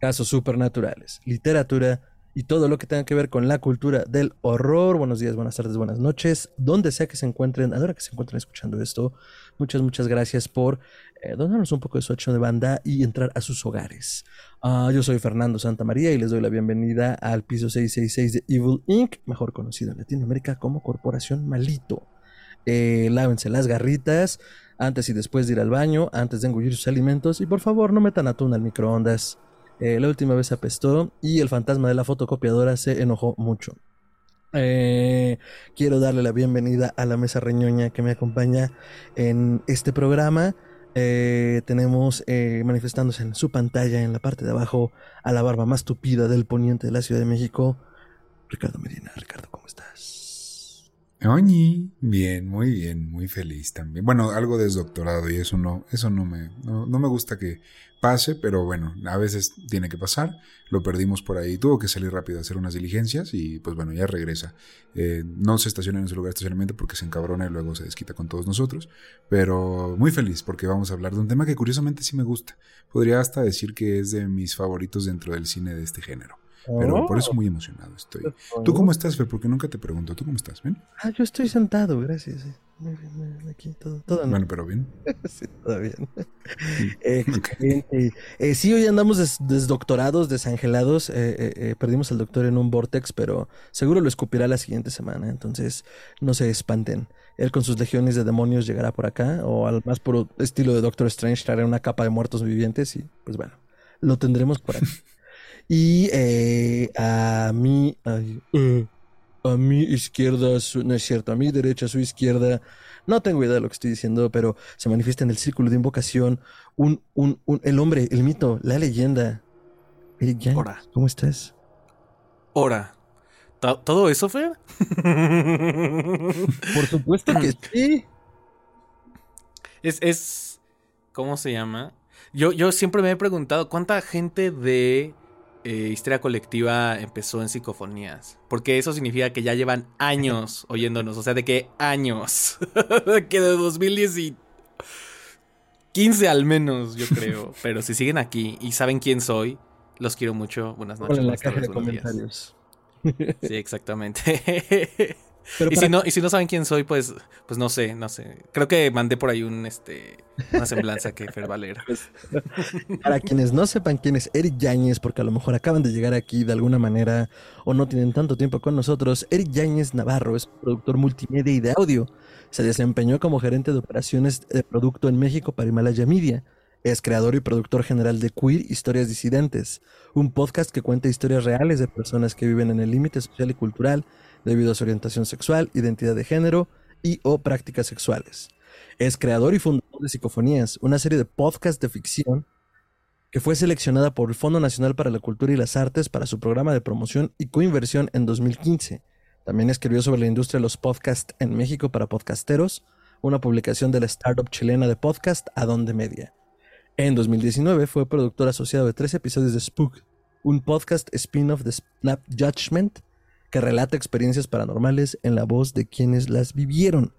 casos supernaturales, literatura y todo lo que tenga que ver con la cultura del horror. Buenos días, buenas tardes, buenas noches, donde sea que se encuentren, a la hora que se encuentren escuchando esto. Muchas, muchas gracias por eh, donarnos un poco de su acción de banda y entrar a sus hogares. Ah, yo soy Fernando Santamaría y les doy la bienvenida al piso 666 de Evil Inc., mejor conocido en Latinoamérica como Corporación Malito. Eh, lávense las garritas antes y después de ir al baño, antes de engullir sus alimentos y por favor no metan atún al microondas. Eh, la última vez apestó y el fantasma de la fotocopiadora se enojó mucho. Eh, quiero darle la bienvenida a la mesa reñoña que me acompaña en este programa. Eh, tenemos manifestándose en su pantalla, en la parte de abajo, a la barba más tupida del poniente de la Ciudad de México, Ricardo Medina. Ricardo, ¿cómo estás? Oñi, bien, muy bien, muy feliz también. Bueno, algo desdoctorado y eso no, eso no me, no, no me gusta que pase, pero bueno, a veces tiene que pasar. Lo perdimos por ahí, tuvo que salir rápido a hacer unas diligencias y pues bueno, ya regresa. Eh, no se estaciona en su lugar de estacionamiento porque se encabrona y luego se desquita con todos nosotros, pero muy feliz porque vamos a hablar de un tema que curiosamente sí me gusta. Podría hasta decir que es de mis favoritos dentro del cine de este género. Pero por eso muy emocionado estoy. ¿Tú cómo estás, Fer? Porque nunca te pregunto. ¿Tú cómo estás? ¿Ven? Ah, yo estoy sentado, gracias. Muy bien, muy bien, aquí todo, todo Bueno, pero bien. sí, todo bien. Eh. Eh, sí, hoy andamos des- desdoctorados, desangelados. Eh, eh, eh, perdimos al doctor en un vortex, pero seguro lo escupirá la siguiente semana. Entonces, no se espanten. Él con sus legiones de demonios llegará por acá, o al más puro estilo de Doctor Strange traerá una capa de muertos vivientes y, pues bueno, lo tendremos por aquí. Y a mí, ay, a mi izquierda, su- no es cierto, a mi derecha, a su izquierda, no tengo idea de lo que estoy diciendo, pero se manifiesta en el círculo de invocación un, un, un- el hombre, el mito, la leyenda. Eric Yang. ¿cómo estás? Ahora, ¿to- ¿todo eso, Fer? Por supuesto que sí. es, es. ¿Cómo se llama? Yo, yo siempre me he preguntado cuánta gente de eh, histeria colectiva empezó en psicofonías. Porque eso significa que ya llevan años oyéndonos. O sea, de que años. De que de 2010 15 al menos, yo creo. Pero si siguen aquí y saben quién soy, los quiero mucho. Buenas noches. En la caja de días. comentarios. Sí, exactamente. Pero y para, si no, y si no saben quién soy, pues, pues no sé, no sé. Creo que mandé por ahí un este una semblanza que Fer va a leer. para quienes no sepan quién es Eric Yáñez, porque a lo mejor acaban de llegar aquí de alguna manera o no tienen tanto tiempo con nosotros, Eric Yáñez Navarro es productor multimedia y de audio. Se desempeñó como gerente de operaciones de producto en México para Himalaya Media. Es creador y productor general de Queer Historias Disidentes, un podcast que cuenta historias reales de personas que viven en el límite social y cultural debido a su orientación sexual, identidad de género y o prácticas sexuales. Es creador y fundador de Psicofonías, una serie de podcasts de ficción que fue seleccionada por el Fondo Nacional para la Cultura y las Artes para su programa de promoción y coinversión en 2015. También escribió sobre la industria de los podcasts en México para podcasteros, una publicación de la startup chilena de podcast Adonde Media. En 2019 fue productor asociado de tres episodios de Spook, un podcast spin-off de Snap Judgment que relata experiencias paranormales en la voz de quienes las vivieron.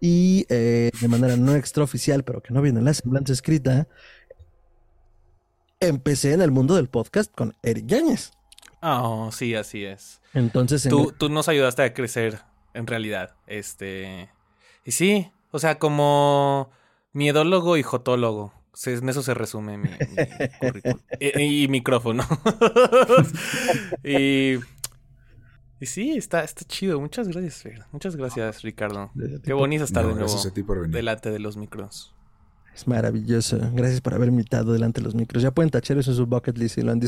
Y eh, de manera no extraoficial, pero que no viene en la semblanza escrita, empecé en el mundo del podcast con Eric Yáñez. Oh, sí, así es. Entonces, en- Tú, tú nos ayudaste a crecer, en realidad. Este. Y sí, o sea, como miedólogo y jotólogo. En eso se resume mi, mi currículum. Y, y micrófono. y. Y sí, está, está chido. Muchas gracias, Fer. Muchas gracias, Ricardo. Qué bonito estar No, de nuevo gracias a ti por venir. delante de los micros. es maravilloso. Gracias por haber invitado delante de los micros. Ya pueden tachar eso en su bucket list y lo han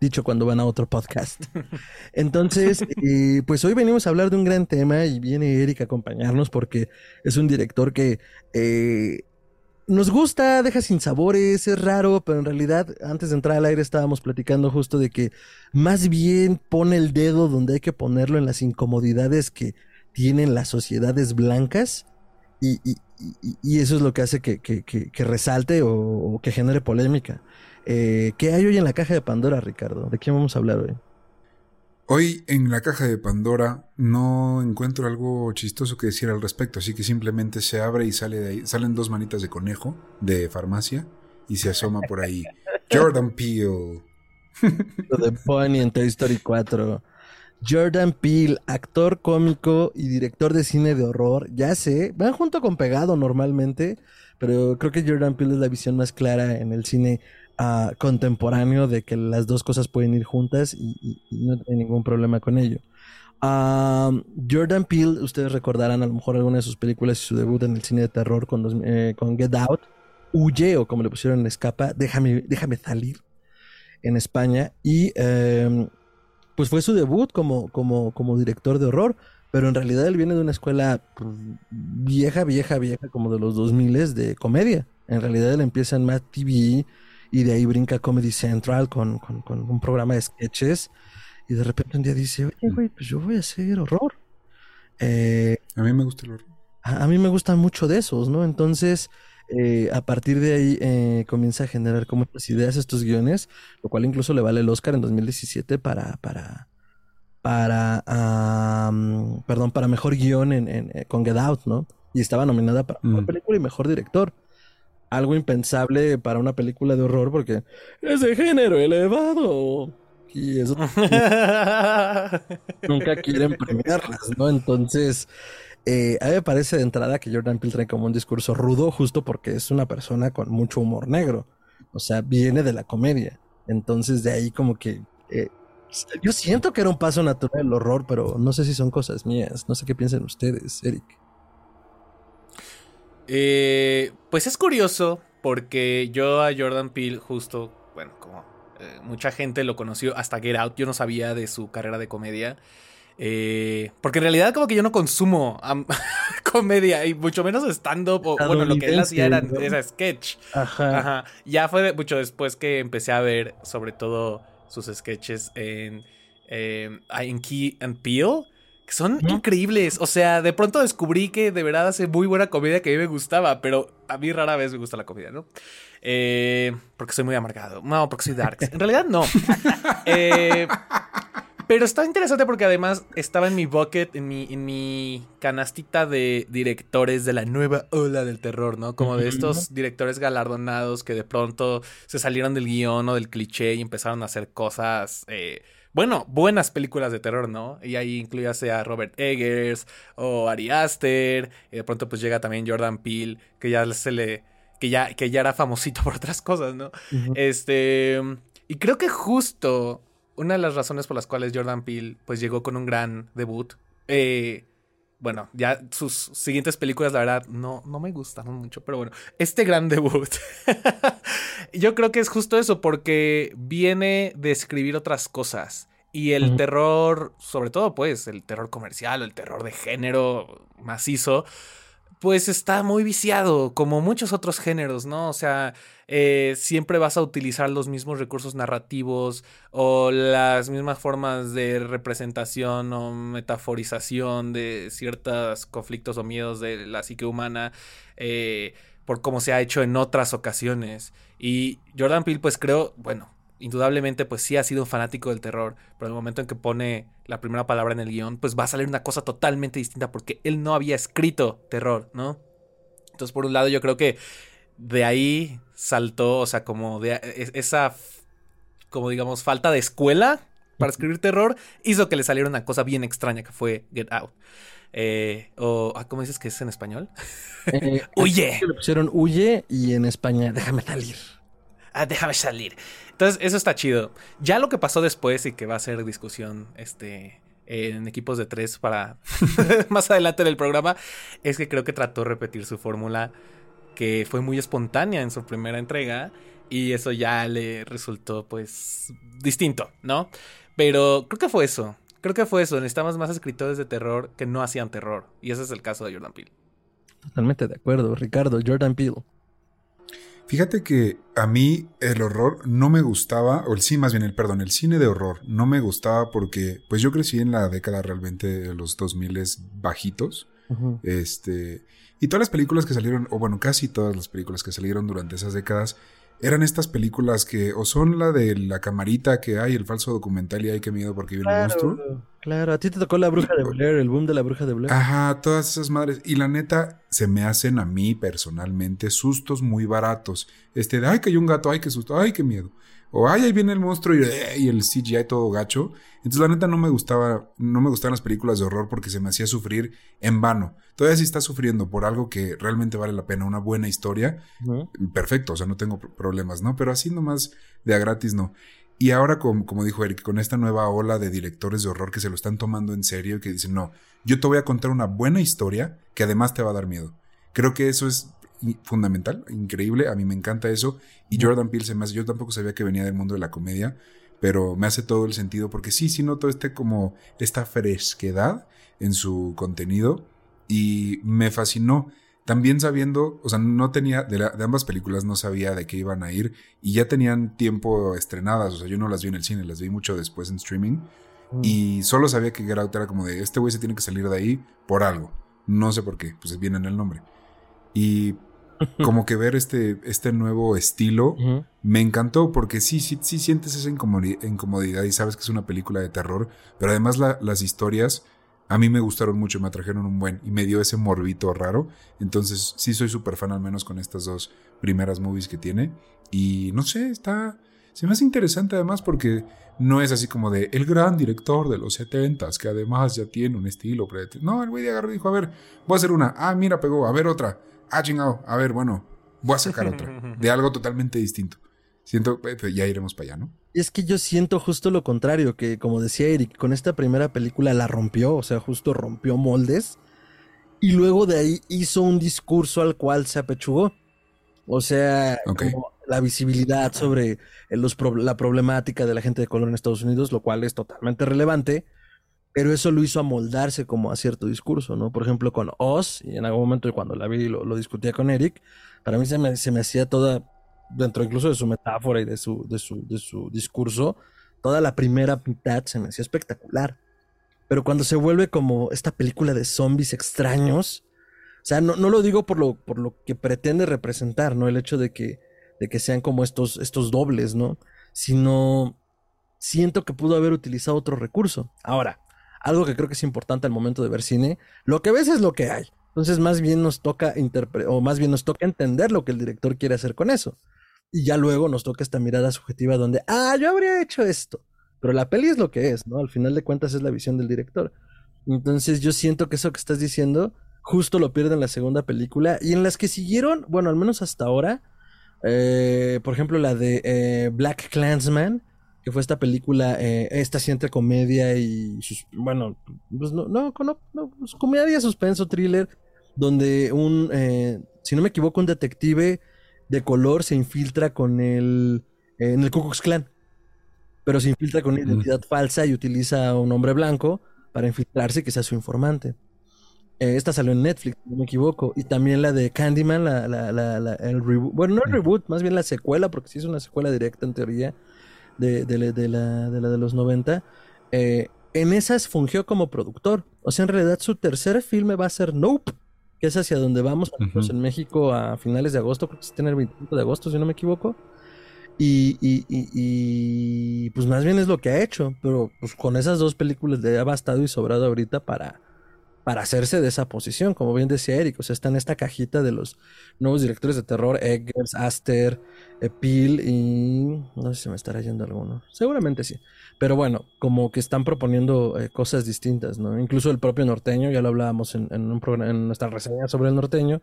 dicho cuando van a otro podcast. Entonces, eh, pues hoy venimos a hablar de un gran tema y viene Eric a acompañarnos porque es un director que eh, nos gusta, deja sin sabores, es raro, pero en realidad antes de entrar al aire estábamos platicando justo de que más bien pone el dedo donde hay que ponerlo en las incomodidades que tienen las sociedades blancas y, eso es lo que hace que, resalte o, que genere polémica. Eh, ¿Qué hay hoy en la caja de Pandora, Ricardo? ¿De qué vamos a hablar hoy? Hoy en la caja de Pandora no encuentro algo chistoso que decir al respecto, así que simplemente se abre y sale de ahí, salen dos manitas de conejo de farmacia y se asoma por ahí. Jordan Peele. Lo de Bonnie en Toy Story 4. Jordan Peele, actor cómico y director de cine de horror. Ya sé, van junto con pegado normalmente, pero creo que Jordan Peele es la visión más clara en el cine contemporáneo de que las dos cosas pueden ir juntas y, no hay ningún problema con ello. Jordan Peele, ustedes recordarán a lo mejor alguna de sus películas y su debut en el cine de terror con, eh, con Get Out, Huye o como le pusieron en Escapa, Déjame, déjame salir en España y em, pues fue su debut como, como, como director de horror, pero en realidad él viene de una escuela pues, vieja, vieja, vieja, como de los 2000 de comedia. En realidad él empieza en Mad TV, y de ahí brinca Comedy Central con, un programa de sketches y de repente un día dice, oye, güey, pues yo voy a hacer horror. Eh, a mí me gusta el horror. A, mí me gustan mucho de esos, ¿no? Entonces, eh, a partir de ahí eh, comienza a generar como estas ideas, estos guiones, lo cual incluso le vale el Oscar en 2017 para, para, para, perdón, para mejor guion en, con Get Out, ¿no? Y estaba nominada para mejor mm. película y mejor director algo impensable para una película de horror porque es de género elevado. Y eso nunca quieren premiarlas, ¿no? Entonces, eh, a mí me parece de entrada que Jordan Peele trae como un discurso rudo justo porque es una persona con mucho humor negro. O sea, viene de la comedia. Entonces, de ahí como que... Eh, yo siento que era un paso natural el horror, pero no sé si son cosas mías. No sé qué piensan ustedes, Eric. Eh, pues es curioso porque yo a Jordan Peele justo, bueno, como eh, mucha gente lo conoció hasta Get Out, yo no sabía de su carrera de comedia. Eh, porque en realidad como que yo no consumo comedia y mucho menos stand-up o bueno, lo que él hacía era, sketch. Ajá. Ya fue mucho después que empecé a ver sobre todo sus sketches en, en Key and Peel son increíbles. O sea, de pronto descubrí que de verdad hace muy buena comida que a mí me gustaba, pero a mí rara vez me gusta la comida, ¿no? Eh, porque soy muy amargado. No, porque soy dark. En realidad no. Eh, pero está interesante porque además estaba en mi bucket, en mi, en mi canastita de directores de la nueva ola del terror, ¿no? Como de estos directores galardonados que de pronto se salieron del guion o del cliché y empezaron a hacer cosas... Eh, bueno, buenas películas de terror, ¿no? Y ahí incluye a Robert Eggers o Ari Aster, y de pronto pues llega también Jordan Peele, que ya se le que ya que ya era famosito por otras cosas, ¿no? Este, y creo que justo una de las razones por las cuales Jordan Peele pues llegó con un gran debut eh, bueno, ya sus siguientes películas, la verdad, no, no me gustaron mucho, pero bueno, este gran debut, yo creo que es justo eso, porque viene de escribir otras cosas. Y el terror, sobre todo, pues, el terror comercial el terror de género macizo, pues está muy viciado, como muchos otros géneros, ¿no? O sea, eh, siempre vas a utilizar los mismos recursos narrativos o las mismas formas de representación o metaforización de ciertos conflictos o miedos de la psique humana eh, por cómo se ha hecho en otras ocasiones. Y Jordan Peele, pues creo, bueno, indudablemente pues sí ha sido un fanático del terror, pero en el momento en que pone la primera palabra en el guion, pues va a salir una cosa totalmente distinta porque él no había escrito terror, ¿no? Entonces por un lado yo creo que de ahí saltó, o sea, como de e, esa, como digamos, falta de escuela para escribir terror, hizo que le saliera una cosa bien extraña que fue Get Out. Eh, o, ah, ¿cómo dices que es en español? Eh, huye. Le pusieron huye y en España, déjame salir. Ah, déjame salir. Entonces, eso está chido. Ya lo que pasó después y que va a ser discusión este, en equipos de tres para más adelante en el programa, es que creo que trató de repetir su fórmula que fue muy espontánea en su primera entrega y eso ya le resultó pues distinto, ¿no? Pero creo que fue eso. Creo que fue eso. Necesitamos más escritores de terror que no hacían terror. Y ese es el caso de Jordan Peele. Totalmente de acuerdo. Ricardo, Jordan Peele. Fíjate que a mí el horror no me gustaba, o el sí, más bien el perdón, el cine de horror no me gustaba porque pues yo crecí en la década realmente de los 2000 bajitos. Este, y todas las películas que salieron, o bueno, casi todas las películas que salieron durante esas décadas eran estas películas que o son la de la camarita que hay, el falso documental y hay que miedo porque viene el monstruo. Claro, a ti te tocó la bruja de Blair, el boom de la bruja de Blair. Ajá, todas esas madres. Y la neta, se me hacen a mí personalmente sustos muy baratos. Este de, ay, que hay un gato, ay, qué susto, ay, qué miedo. O, ay, ahí viene el monstruo y, y el CGI todo gacho. Entonces, la neta, no me gustaba, no me gustaban las películas de horror porque se me hacía sufrir en vano. Todavía si estás sufriendo por algo que realmente vale la pena, una buena historia, perfecto, o sea, no tengo problemas, ¿no? Pero así nomás de a gratis, no. Y ahora, como, como dijo Eric, con esta nueva ola de directores de horror que se lo están tomando en serio y que dicen, no, yo te voy a contar una buena historia que además te va a dar miedo. Creo que eso es fundamental, increíble, a mí me encanta eso. Y Jordan Peele se me hace, yo tampoco sabía que venía del mundo de la comedia, pero me hace todo el sentido porque sí, sí noto este como esta fresquedad en su contenido y me fascinó. También sabiendo, o sea, no tenía, de, ambas películas no sabía de qué iban a ir y ya tenían tiempo estrenadas, o sea, yo no las vi en el cine, las vi mucho después en streaming mm. y solo sabía que Get Out era como de, este güey se tiene que salir de ahí por algo, no sé por qué, pues viene en el nombre. Y como que ver este, este nuevo estilo me encantó porque sí, sí, sí sientes esa incomodidad y sabes que es una película de terror, pero además las historias a mí me gustaron mucho, me atrajeron un buen y me dio ese morbito raro. Entonces sí soy súper fan al menos con estas dos primeras movies que tiene. Y no sé, está... Se me hace interesante además porque no es así como de el gran director de los setentas que además ya tiene un estilo. No, el güey de agarró dijo, a ver, voy a hacer una. Ah, mira, pegó, a ver otra ah, chingado, a ver, bueno, voy a sacar otra, de algo totalmente distinto. Siento, eh, pues, ya iremos para allá, ¿no? Y es que yo siento justo lo contrario, que como decía Eric, con esta primera película la rompió, o sea, justo rompió moldes, y luego de ahí hizo un discurso al cual se apechugó. O sea, la visibilidad sobre la problemática de la gente de color en Estados Unidos, lo cual es totalmente relevante, pero eso lo hizo amoldarse como a cierto discurso, ¿no? Por ejemplo, con Oz, y en algún momento cuando la vi lo, lo discutía con Eric, para mí se me, se me hacía toda, dentro incluso de su metáfora y de su, de su, de su discurso, toda la primera mitad se me hacía espectacular. Pero cuando se vuelve como esta película de zombies extraños, o sea, no, no lo digo por lo, por lo que pretende representar, ¿no? El hecho de que, de que sean como estos, estos dobles, ¿no? Sino siento que pudo haber utilizado otro recurso. Ahora, algo que creo que es importante al momento de ver cine, lo que ves es lo que hay. Entonces, más bien nos toca o más bien nos toca entender lo que el director quiere hacer con eso. Y ya luego nos toca esta mirada subjetiva donde, ah, yo habría hecho esto. Pero la peli es lo que es, ¿no? Al final de cuentas es la visión del director. Entonces, yo siento que eso que estás diciendo justo lo pierde en la segunda película. Y en las que siguieron, bueno, al menos hasta ahora, eh, por ejemplo, la de eh, Black Clansman, que fue esta película, eh, esta siente comedia y, sus, bueno, pues no, no, no, pues comedia, suspenso, thriller, donde un, eh, si no me equivoco, un detective de color se infiltra con el, en el Ku Klux Klan, pero se infiltra con una identidad falsa y utiliza a un hombre blanco para infiltrarse que sea su informante. Eh, esta salió en Netflix, si no me equivoco. Y también la de Candyman, la, la, la, el reboot. Bueno, no el reboot, más bien la secuela, porque sí es una secuela directa en teoría de, de, la, de, la, de los 90, eh, en esas fungió como productor. O sea, en realidad su tercer filme va a ser Nope, que es hacia donde vamos en México a finales de agosto, creo que se tiene el 25 de agosto, si no me equivoco. Y, y, y, pues más bien es lo que ha hecho, pero pues con esas dos películas le ha bastado y sobrado ahorita para, para hacerse de esa posición, como bien decía Eric, o sea, está en esta cajita de los nuevos directores de terror, Eggers, Aster, Peel y no sé si me estará yendo alguno, seguramente sí, pero bueno, como que están proponiendo eh, cosas distintas, ¿no? Incluso el propio norteño, ya lo hablábamos en, un en nuestra reseña sobre el norteño,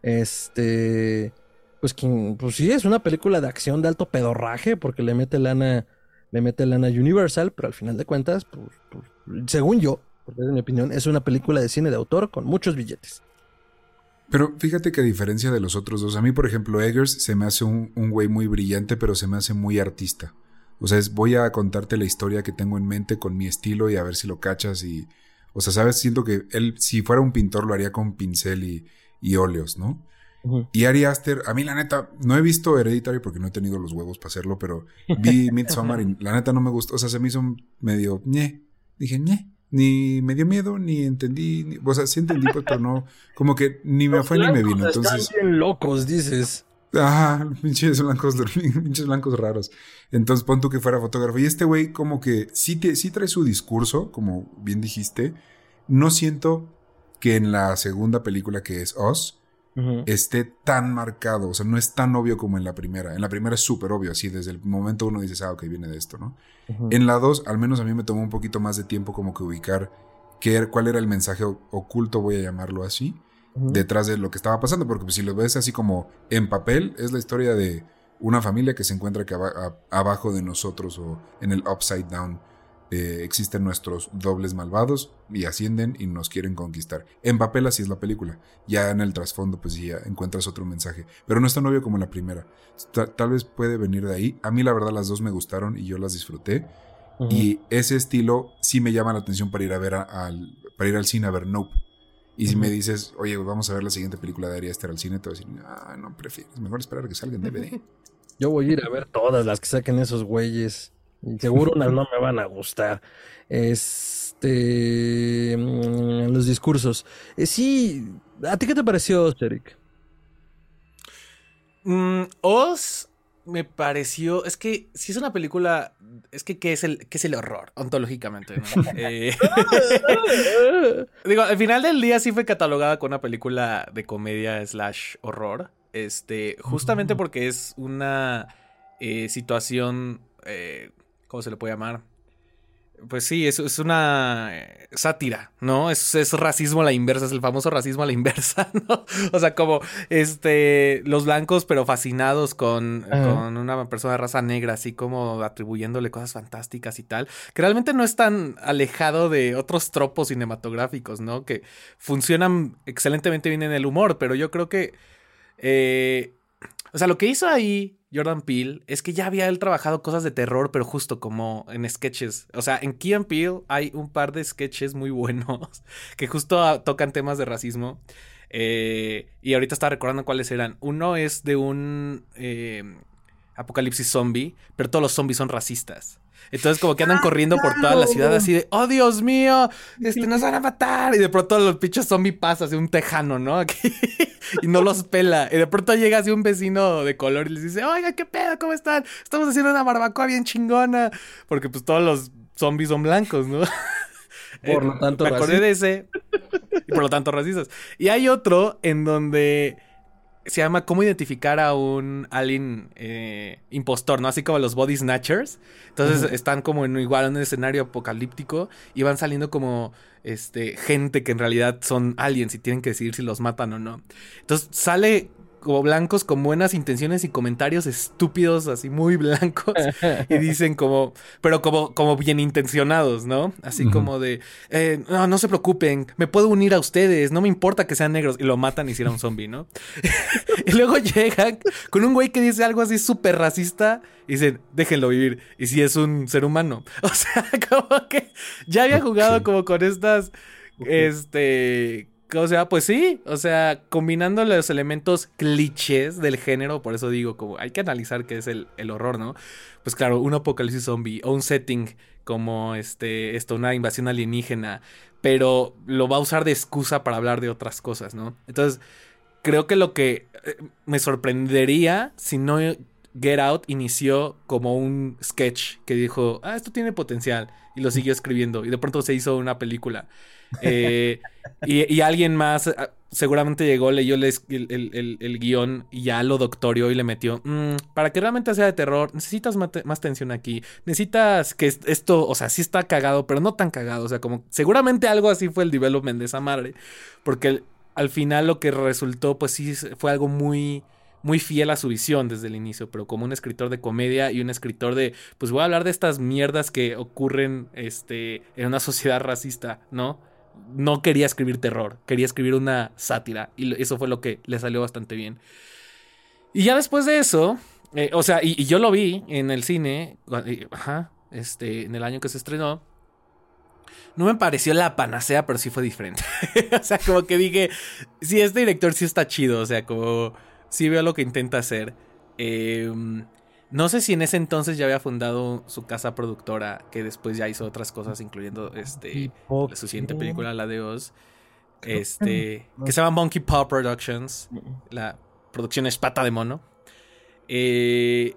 este, pues, pues sí, es una película de acción de alto pedorraje porque le mete lana, le mete lana Universal, pero al final de cuentas, pues, pues según yo, porque en mi opinión es una película de cine de autor con muchos billetes. Pero fíjate que a diferencia de los otros dos, a mí por ejemplo Eggers se me hace un, güey muy brillante, pero se me hace muy artista. O sea, es, voy a contarte la historia que tengo en mente con mi estilo y a ver si lo cachas y... O sea, sabes, siento que él, si fuera un pintor, lo haría con pincel y, y óleos, ¿no? Y Ari Aster, a mí la neta, no he visto Hereditary porque no he tenido los huevos para hacerlo, pero vi Midsommar y la neta no me gustó. O sea, se me hizo medio ñe. Dije ñe. Ni me dio miedo, ni entendí. o sea, sí entendí, pues, pero no. Como que ni me fue ni me vino. Entonces. Están bien locos, dices. Ajá, pinches blancos, pinches blancos raros. Entonces pon tú que fuera fotógrafo. Y este güey, como que sí, te, sí trae su discurso, como bien dijiste. No siento que en la segunda película que es Oz esté tan marcado, o sea, no es tan obvio como en la primera. En la primera es súper obvio, así desde el momento uno dice, ah, ok, viene de esto, ¿no? En la dos, al menos a mí me tomó un poquito más de tiempo como que ubicar qué, cuál era el mensaje oculto, voy a llamarlo así, detrás de lo que estaba pasando, porque pues, si lo ves así como en papel, es la historia de una familia que se encuentra que abajo de nosotros o en el upside down eh, existen nuestros dobles malvados y ascienden y nos quieren conquistar. En papel así es la película. Ya en el trasfondo pues ya encuentras otro mensaje. Pero no es tan obvio como la primera. tal vez puede venir de ahí. A mí la verdad las dos me gustaron y yo las disfruté. Y ese estilo sí me llama la atención para ir a ver al, para ir al cine a ver Nope. Y si me dices, oye, vamos a ver la siguiente película de Ari Aster al cine, te voy a decir, ah, no, prefieres, mejor esperar que salga en DVD. Yo voy a ir a ver todas las que saquen esos güeyes. Seguro unas no me van a gustar. Este. Mm, los discursos. Eh, sí. ¿A ti qué te pareció, Eric? Mm, Oz me pareció. Es que si es una película. Es que ¿qué es el, qué es el horror? Ontológicamente, eh, digo, al final del día sí fue catalogada con una película de comedia slash horror. Este. Justamente porque es una eh, situación. ¿Cómo se le puede llamar? Pues sí, es, es una eh, sátira, ¿no? Es, es, racismo a la inversa, es el famoso racismo a la inversa, ¿no? O sea, como este, los blancos, pero fascinados con, con, una persona de raza negra, así como atribuyéndole cosas fantásticas y tal, que realmente no es tan alejado de otros tropos cinematográficos, ¿no? Que funcionan excelentemente bien en el humor, pero yo creo que, eh, o sea, lo que hizo ahí Jordan Peele es que ya había él trabajado cosas de terror, pero justo como en sketches. O sea, en Key and Peele hay un par de sketches muy buenos que justo tocan temas de racismo. Eh, y ahorita estaba recordando cuáles eran. Uno es de un eh, apocalipsis zombie, pero todos los zombies son racistas. Entonces como que andan ah, corriendo por toda la ciudad así de, oh Dios mío, este, nos van a matar. Y de pronto los pinches zombies pasan así un tejano, ¿no? Aquí, y no los pela. Y de pronto llega así un vecino de color y les dice, oiga, ¿qué pedo? ¿Cómo están? Estamos haciendo una barbacoa bien chingona. Porque pues todos los zombies son blancos, ¿no? Por lo tanto, Me acordé de ese. Y por lo tanto, racistas. Y hay otro en donde se llama Cómo identificar a un alien eh, impostor, ¿no? Así como los body snatchers. Entonces están como en igual en un escenario apocalíptico y van saliendo como este gente que en realidad son aliens y tienen que decidir si los matan o no. Entonces sale como blancos con buenas intenciones y comentarios estúpidos, así muy blancos, y dicen como, pero como, como bien intencionados, ¿no? Así como de, eh, no, no se preocupen, me puedo unir a ustedes, no me importa que sean negros, y lo matan y hicieron un zombie, ¿no? y luego llegan con un güey que dice algo así súper racista, y dicen, déjenlo vivir, y si es un ser humano. O sea, como que ya había jugado como con estas, este o sea, pues sí, o sea, combinando los elementos clichés del género, por eso digo, como hay que analizar qué es el, horror, ¿no? Pues claro, un apocalipsis zombie o un setting como este, esto, una invasión alienígena, pero lo va a usar de excusa para hablar de otras cosas, ¿no? Entonces, creo que lo que eh, me sorprendería si no Get Out inició como un sketch que dijo, ah, esto tiene potencial, y lo siguió escribiendo, y de pronto se hizo una película. Eh, y, alguien más ah, seguramente llegó, leyó el, el, guion y ya lo doctorió y le metió, mm, para que realmente sea de terror, necesitas más, tensión aquí, necesitas que esto, o sea, sí está cagado, pero no tan cagado, o sea, como seguramente algo así fue el development de esa madre, porque al final lo que resultó, pues sí, fue algo muy muy fiel a su visión desde el inicio, pero como un escritor de comedia y un escritor de, pues voy a hablar de estas mierdas que ocurren este, en una sociedad racista, ¿no? No quería escribir terror, quería escribir una sátira. Y eso fue lo que le salió bastante bien. Y ya después de eso, eh, o sea, y, yo lo vi en el cine, ajá, este, en el año que se estrenó. no me pareció la panacea, pero sí fue diferente. o sea, como que dije, sí, este director sí está chido, o sea, como sí veo lo que intenta hacer. Em, no sé si en ese entonces ya había fundado su casa productora, que después ya hizo otras cosas, incluyendo este su siguiente película, la de Oz. Este, que se llama Monkey Paw Productions. La producción es pata de mono. Eh,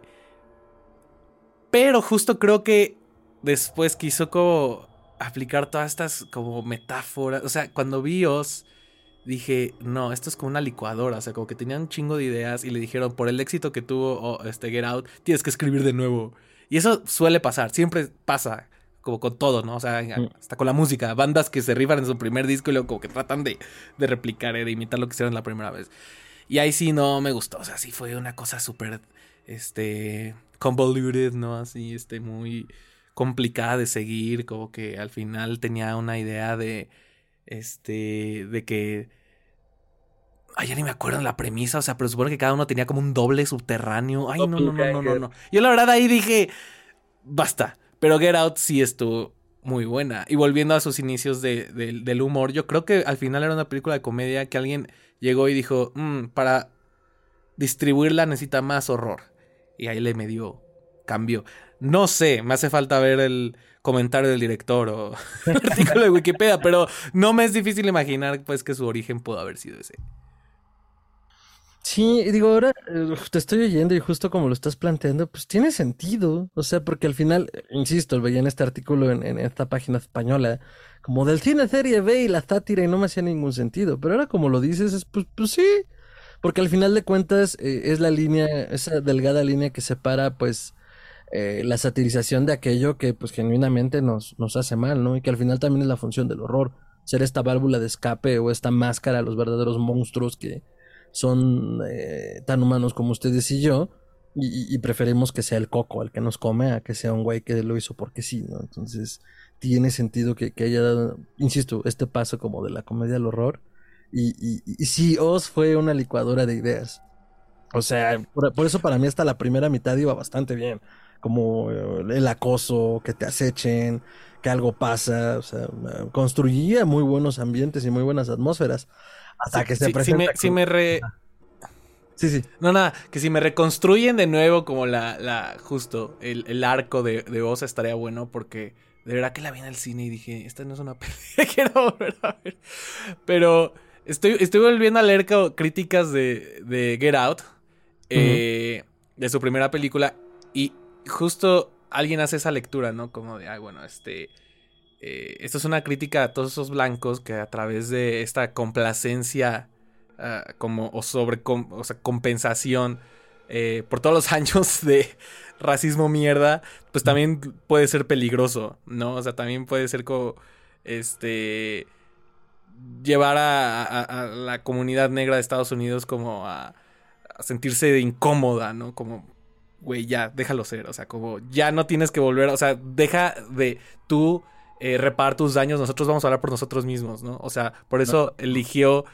pero justo creo que después quiso como aplicar todas estas como metáforas. O sea, cuando vi Oz, dije, no, esto es como una licuadora. O sea, como que tenían un chingo de ideas y le dijeron, por el éxito que tuvo este Get Out, tienes que escribir de nuevo. Y eso suele pasar, siempre pasa. Como con todo, ¿no? O sea, hasta con la música. Bandas que se rifan en su primer disco y luego como que tratan de, de replicar, eh, de imitar lo que hicieron la primera vez. Y ahí sí no me gustó. O sea, sí fue una cosa súper, este, convoluted, ¿no? Así, este, muy complicada de seguir, como que al final tenía una idea de, este, de que... Ay, ya ni me acuerdo la premisa, o sea, pero supone que cada uno tenía como un doble subterráneo. Ay, no, no, no, no, no, no. Yo la verdad ahí dije, basta. Pero Get Out sí estuvo muy buena. Y volviendo a sus inicios de, del humor, yo creo que al final era una película de comedia que alguien llegó y dijo, mm, para distribuirla necesita más horror. Y ahí le medio cambio. No sé, me hace falta ver el comentario del director o artículo de Wikipedia, pero no me es difícil imaginar pues que su origen pudo haber sido ese. Sí, digo, ahora eh, te estoy oyendo y justo como lo estás planteando, pues tiene sentido. O sea, porque al final, insisto, veía en este artículo en, esta página española, como del cine serie B y la sátira y no me hacía ningún sentido. Pero ahora como lo dices, es pues, pues sí. Porque al final de cuentas eh, es la línea, esa delgada línea que separa pues eh, la satirización de aquello que pues genuinamente nos, nos hace mal, ¿no? Y que al final también es la función del horror, ser esta válvula de escape o esta máscara a los verdaderos monstruos que son eh, tan humanos como ustedes y yo. Y, preferimos que sea el coco el que nos come a que sea un güey que lo hizo porque sí, ¿no? Entonces tiene sentido que, haya dado, insisto, este paso como de la comedia al horror. Y, y, y sí, Oz fue una licuadora de ideas. O sea, por, eso para mí hasta la primera mitad iba bastante bien como eh, el acoso, que te acechen, que algo pasa, o sea, construía muy buenos ambientes y muy buenas atmósferas. Hasta que se sí, presenta. Si me, re... Sí, sí. No, nada, que si me reconstruyen de nuevo como la, la justo, el, arco de, de Osa estaría bueno porque de verdad que la vi en el cine y dije, esta no es una película quiero volver a ver. Pero estoy, estoy volviendo a leer críticas de, de Get Out, eh, de su primera película, y justo alguien hace esa lectura, ¿no? Como de, ay, bueno, este... Eh, esto es una crítica a todos esos blancos que a través de esta complacencia ah, como o sobre o sea, compensación eh, por todos los años de racismo mierda, pues también puede ser peligroso, ¿no? O sea, también puede ser como este llevar a, la comunidad negra de Estados Unidos como a, a sentirse incómoda, ¿no? Como güey, ya, déjalo ser. O sea, como ya no tienes que volver, o sea, deja de tú eh, repar tus daños, nosotros vamos a hablar por nosotros mismos, ¿no? O sea, por eso eligió,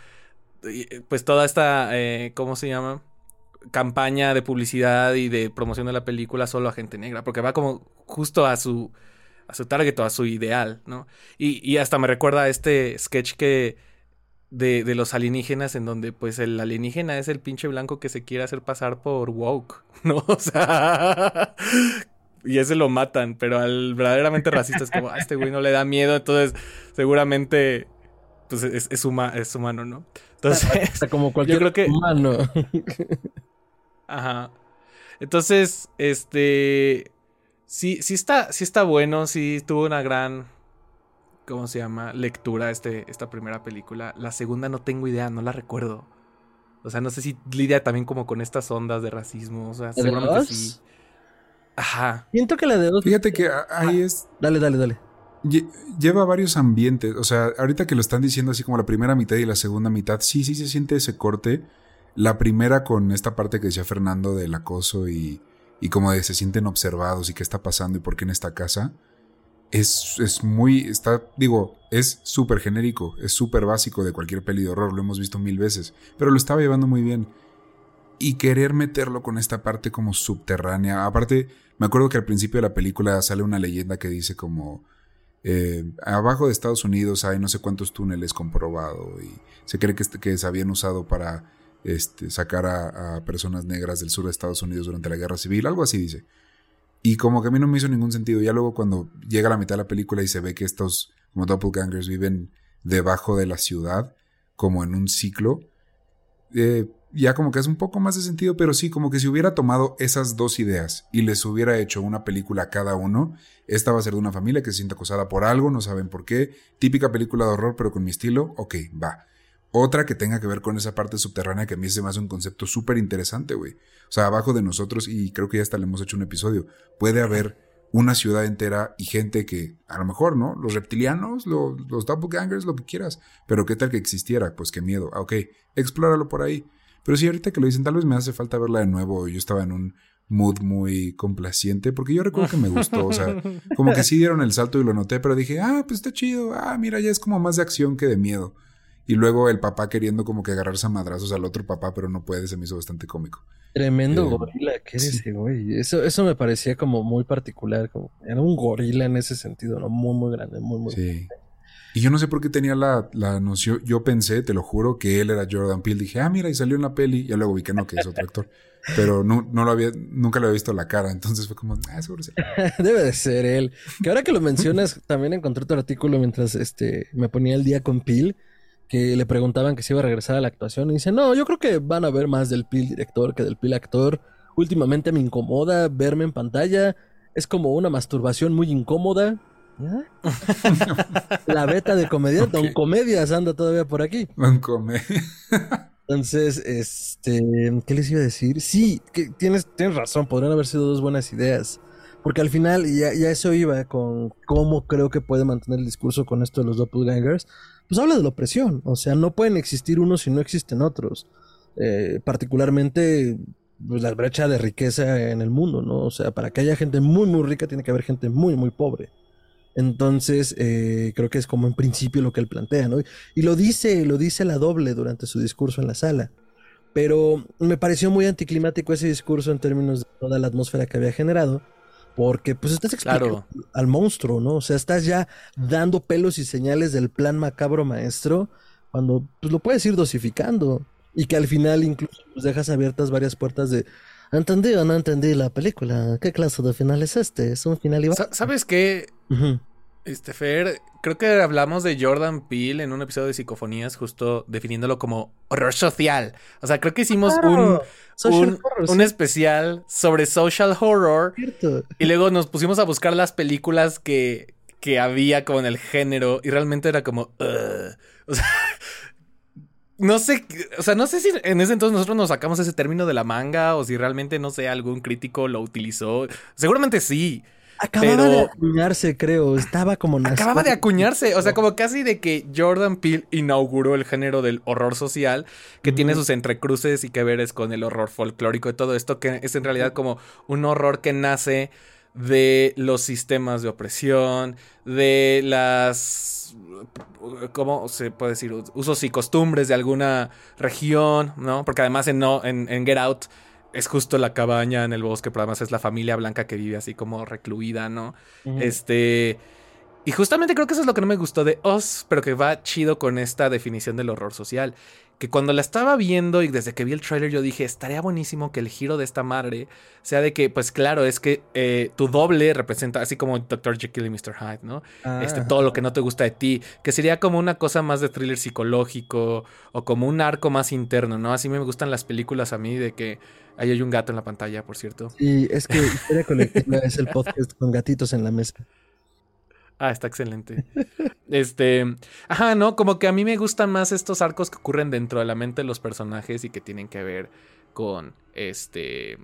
pues toda esta, eh, ¿cómo se llama? Campaña de publicidad y de promoción de la película solo a gente negra, porque va como justo a su, a su target o a su ideal, ¿no? Y, y hasta me recuerda a este sketch que de, de, los alienígenas en donde pues el alienígena es el pinche blanco que se quiere hacer pasar por woke, ¿no? O sea... y ese lo matan, pero al verdaderamente racista es como, a este güey no le da miedo, entonces seguramente pues es, es, es humano, ¿no? Entonces, como cualquier yo creo que, humano. Ajá. Entonces, este sí, sí está, sí está bueno, sí tuvo una gran ¿cómo se llama? Lectura este, esta primera película. La segunda no tengo idea, no la recuerdo. O sea, no sé si lidia también como con estas ondas de racismo. O sea, seguramente sí. Ajá. Siento que la de dos. Fíjate que ahí es. Dale, dale, dale. Lleva varios ambientes. O sea, ahorita que lo están diciendo así como la primera mitad y la segunda mitad, sí, sí se siente ese corte. La primera con esta parte que decía Fernando del acoso y, y como de se sienten observados y qué está pasando y por qué en esta casa es, es muy, está, digo, es súper genérico, es súper básico de cualquier peli de horror, lo hemos visto mil veces, pero lo estaba llevando muy bien. Y querer meterlo con esta parte como subterránea, aparte, me acuerdo que al principio de la película sale una leyenda que dice como, eh, abajo de Estados Unidos hay no sé cuántos túneles comprobado y se cree que, este, que se habían usado para este, sacar a, personas negras del sur de Estados Unidos durante la guerra civil, algo así dice. Y como que a mí no me hizo ningún sentido. Ya luego cuando llega la mitad de la película y se ve que estos como doppelgangers viven debajo de la ciudad, como en un ciclo, eh, ya como que es un poco más de sentido, pero sí, como que si hubiera tomado esas dos ideas y les hubiera hecho una película a cada uno, esta va a ser de una familia que se siente acosada por algo, no saben por qué, típica película de horror pero con mi estilo, ok, va. Otra que tenga que ver con esa parte subterránea que a mí se me hace un concepto súper interesante, güey. O sea, abajo de nosotros, y creo que ya hasta le hemos hecho un episodio, puede haber una ciudad entera y gente que, a lo mejor, ¿no? Los reptilianos, los, los doppelgangers, lo que quieras. Pero qué tal que existiera, pues qué miedo. Ah, ok, explóralo por ahí. Pero sí, ahorita que lo dicen, tal vez me hace falta verla de nuevo. Yo estaba en un mood muy complaciente, porque yo recuerdo que me gustó, o sea, como que sí dieron el salto y lo noté, pero dije, ah, pues está chido, ah, mira, ya es como más de acción que de miedo. Y luego el papá queriendo como que agarrarse a madrazos al otro papá, pero no puede, se me hizo bastante cómico. Tremendo eh, gorila que eres ese güey. Eso, eso me parecía como muy particular, como era un gorila en ese sentido, ¿no? Muy, muy grande, muy, muy sí. Y yo no sé por qué tenía la, la, noción, yo pensé, te lo juro, que él era Jordan Peele. Dije, ah, mira, y salió en la peli. Y luego vi que no, que es otro actor. Pero no, no lo había, nunca le había visto la cara. Entonces fue como, ah, seguro sí. Debe de ser él. Que ahora que lo mencionas, también encontré otro artículo mientras este, me ponía el día con Peele que le preguntaban que si iba a regresar a la actuación y dice, no, yo creo que van a ver más del Pil director que del Pil actor. Últimamente me incomoda verme en pantalla, es como una masturbación muy incómoda. la beta de comedia, Don Comedias anda todavía por aquí. Don Comedia. Entonces, este, ¿qué les iba a decir? Sí, que tienes, tienes razón, podrían haber sido dos buenas ideas. Porque al final, ya, ya eso iba con cómo creo que puede mantener el discurso con esto de los doppelgangers pues habla de la opresión. O sea, no pueden existir unos si no existen otros. Eh, particularmente pues, la brecha de riqueza en el mundo, ¿no? O sea, para que haya gente muy, muy rica tiene que haber gente muy, muy pobre. Entonces, eh, creo que es como en principio lo que él plantea, ¿no? Y lo dice, lo dice la doble durante su discurso en la sala. Pero me pareció muy anticlimático ese discurso en términos de toda la atmósfera que había generado porque pues estás explicando al monstruo, ¿no? O sea, estás ya dando pelos y señales del plan macabro maestro cuando pues lo puedes ir dosificando y que al final incluso pues, dejas abiertas varias puertas de ¿Entendí o no entendí la película? ¿Qué clase de final es este? ¿Es un final igual? ¿Sabes qué? Este, Fer, creo que hablamos de Jordan Peele en un episodio de Psicofonías, justo definiéndolo como horror social. O sea, creo que hicimos un, un, especial sobre social horror. Y luego nos pusimos a buscar las películas que, que había como en el género. Y realmente era como. O sea. No sé, o sea, no sé si en ese entonces nosotros nos sacamos ese término de la manga o si realmente, no sé, algún crítico lo utilizó. Seguramente sí. Acababa de acuñarse, creo. Estaba como Acababa de acuñarse. O sea, como casi de que Jordan Peele inauguró el género del horror social, que tiene sus entrecruces y que veres con el horror folclórico y todo esto, que es en realidad como un horror que nace de los sistemas de opresión, de las. ¿Cómo se puede decir? Usos y costumbres de alguna región, ¿no? Porque además en, no, en, en Get Out es justo la cabaña en el bosque, pero además es la familia blanca que vive así como recluida, ¿no? Este. Y justamente creo que eso es lo que no me gustó de Oz, pero que va chido con esta definición del horror social. Que cuando la estaba viendo y desde que vi el tráiler yo dije, estaría buenísimo que el giro de esta madre sea de que, pues claro, es que eh, tu doble representa, así como Dr. Jekyll y Mr. Hyde, ¿no? Este, todo lo que no te gusta de ti, que sería como una cosa más de thriller psicológico o como un arco más interno, ¿no? Así me gustan las películas a mí de que Ahí hay un gato en la pantalla, por cierto. Y es que Historia Colectiva es el podcast con gatitos en la mesa. Ah, está excelente. Este, ajá, no, como que a mí me gustan más estos arcos que ocurren dentro de la mente de los personajes y que tienen que ver con este,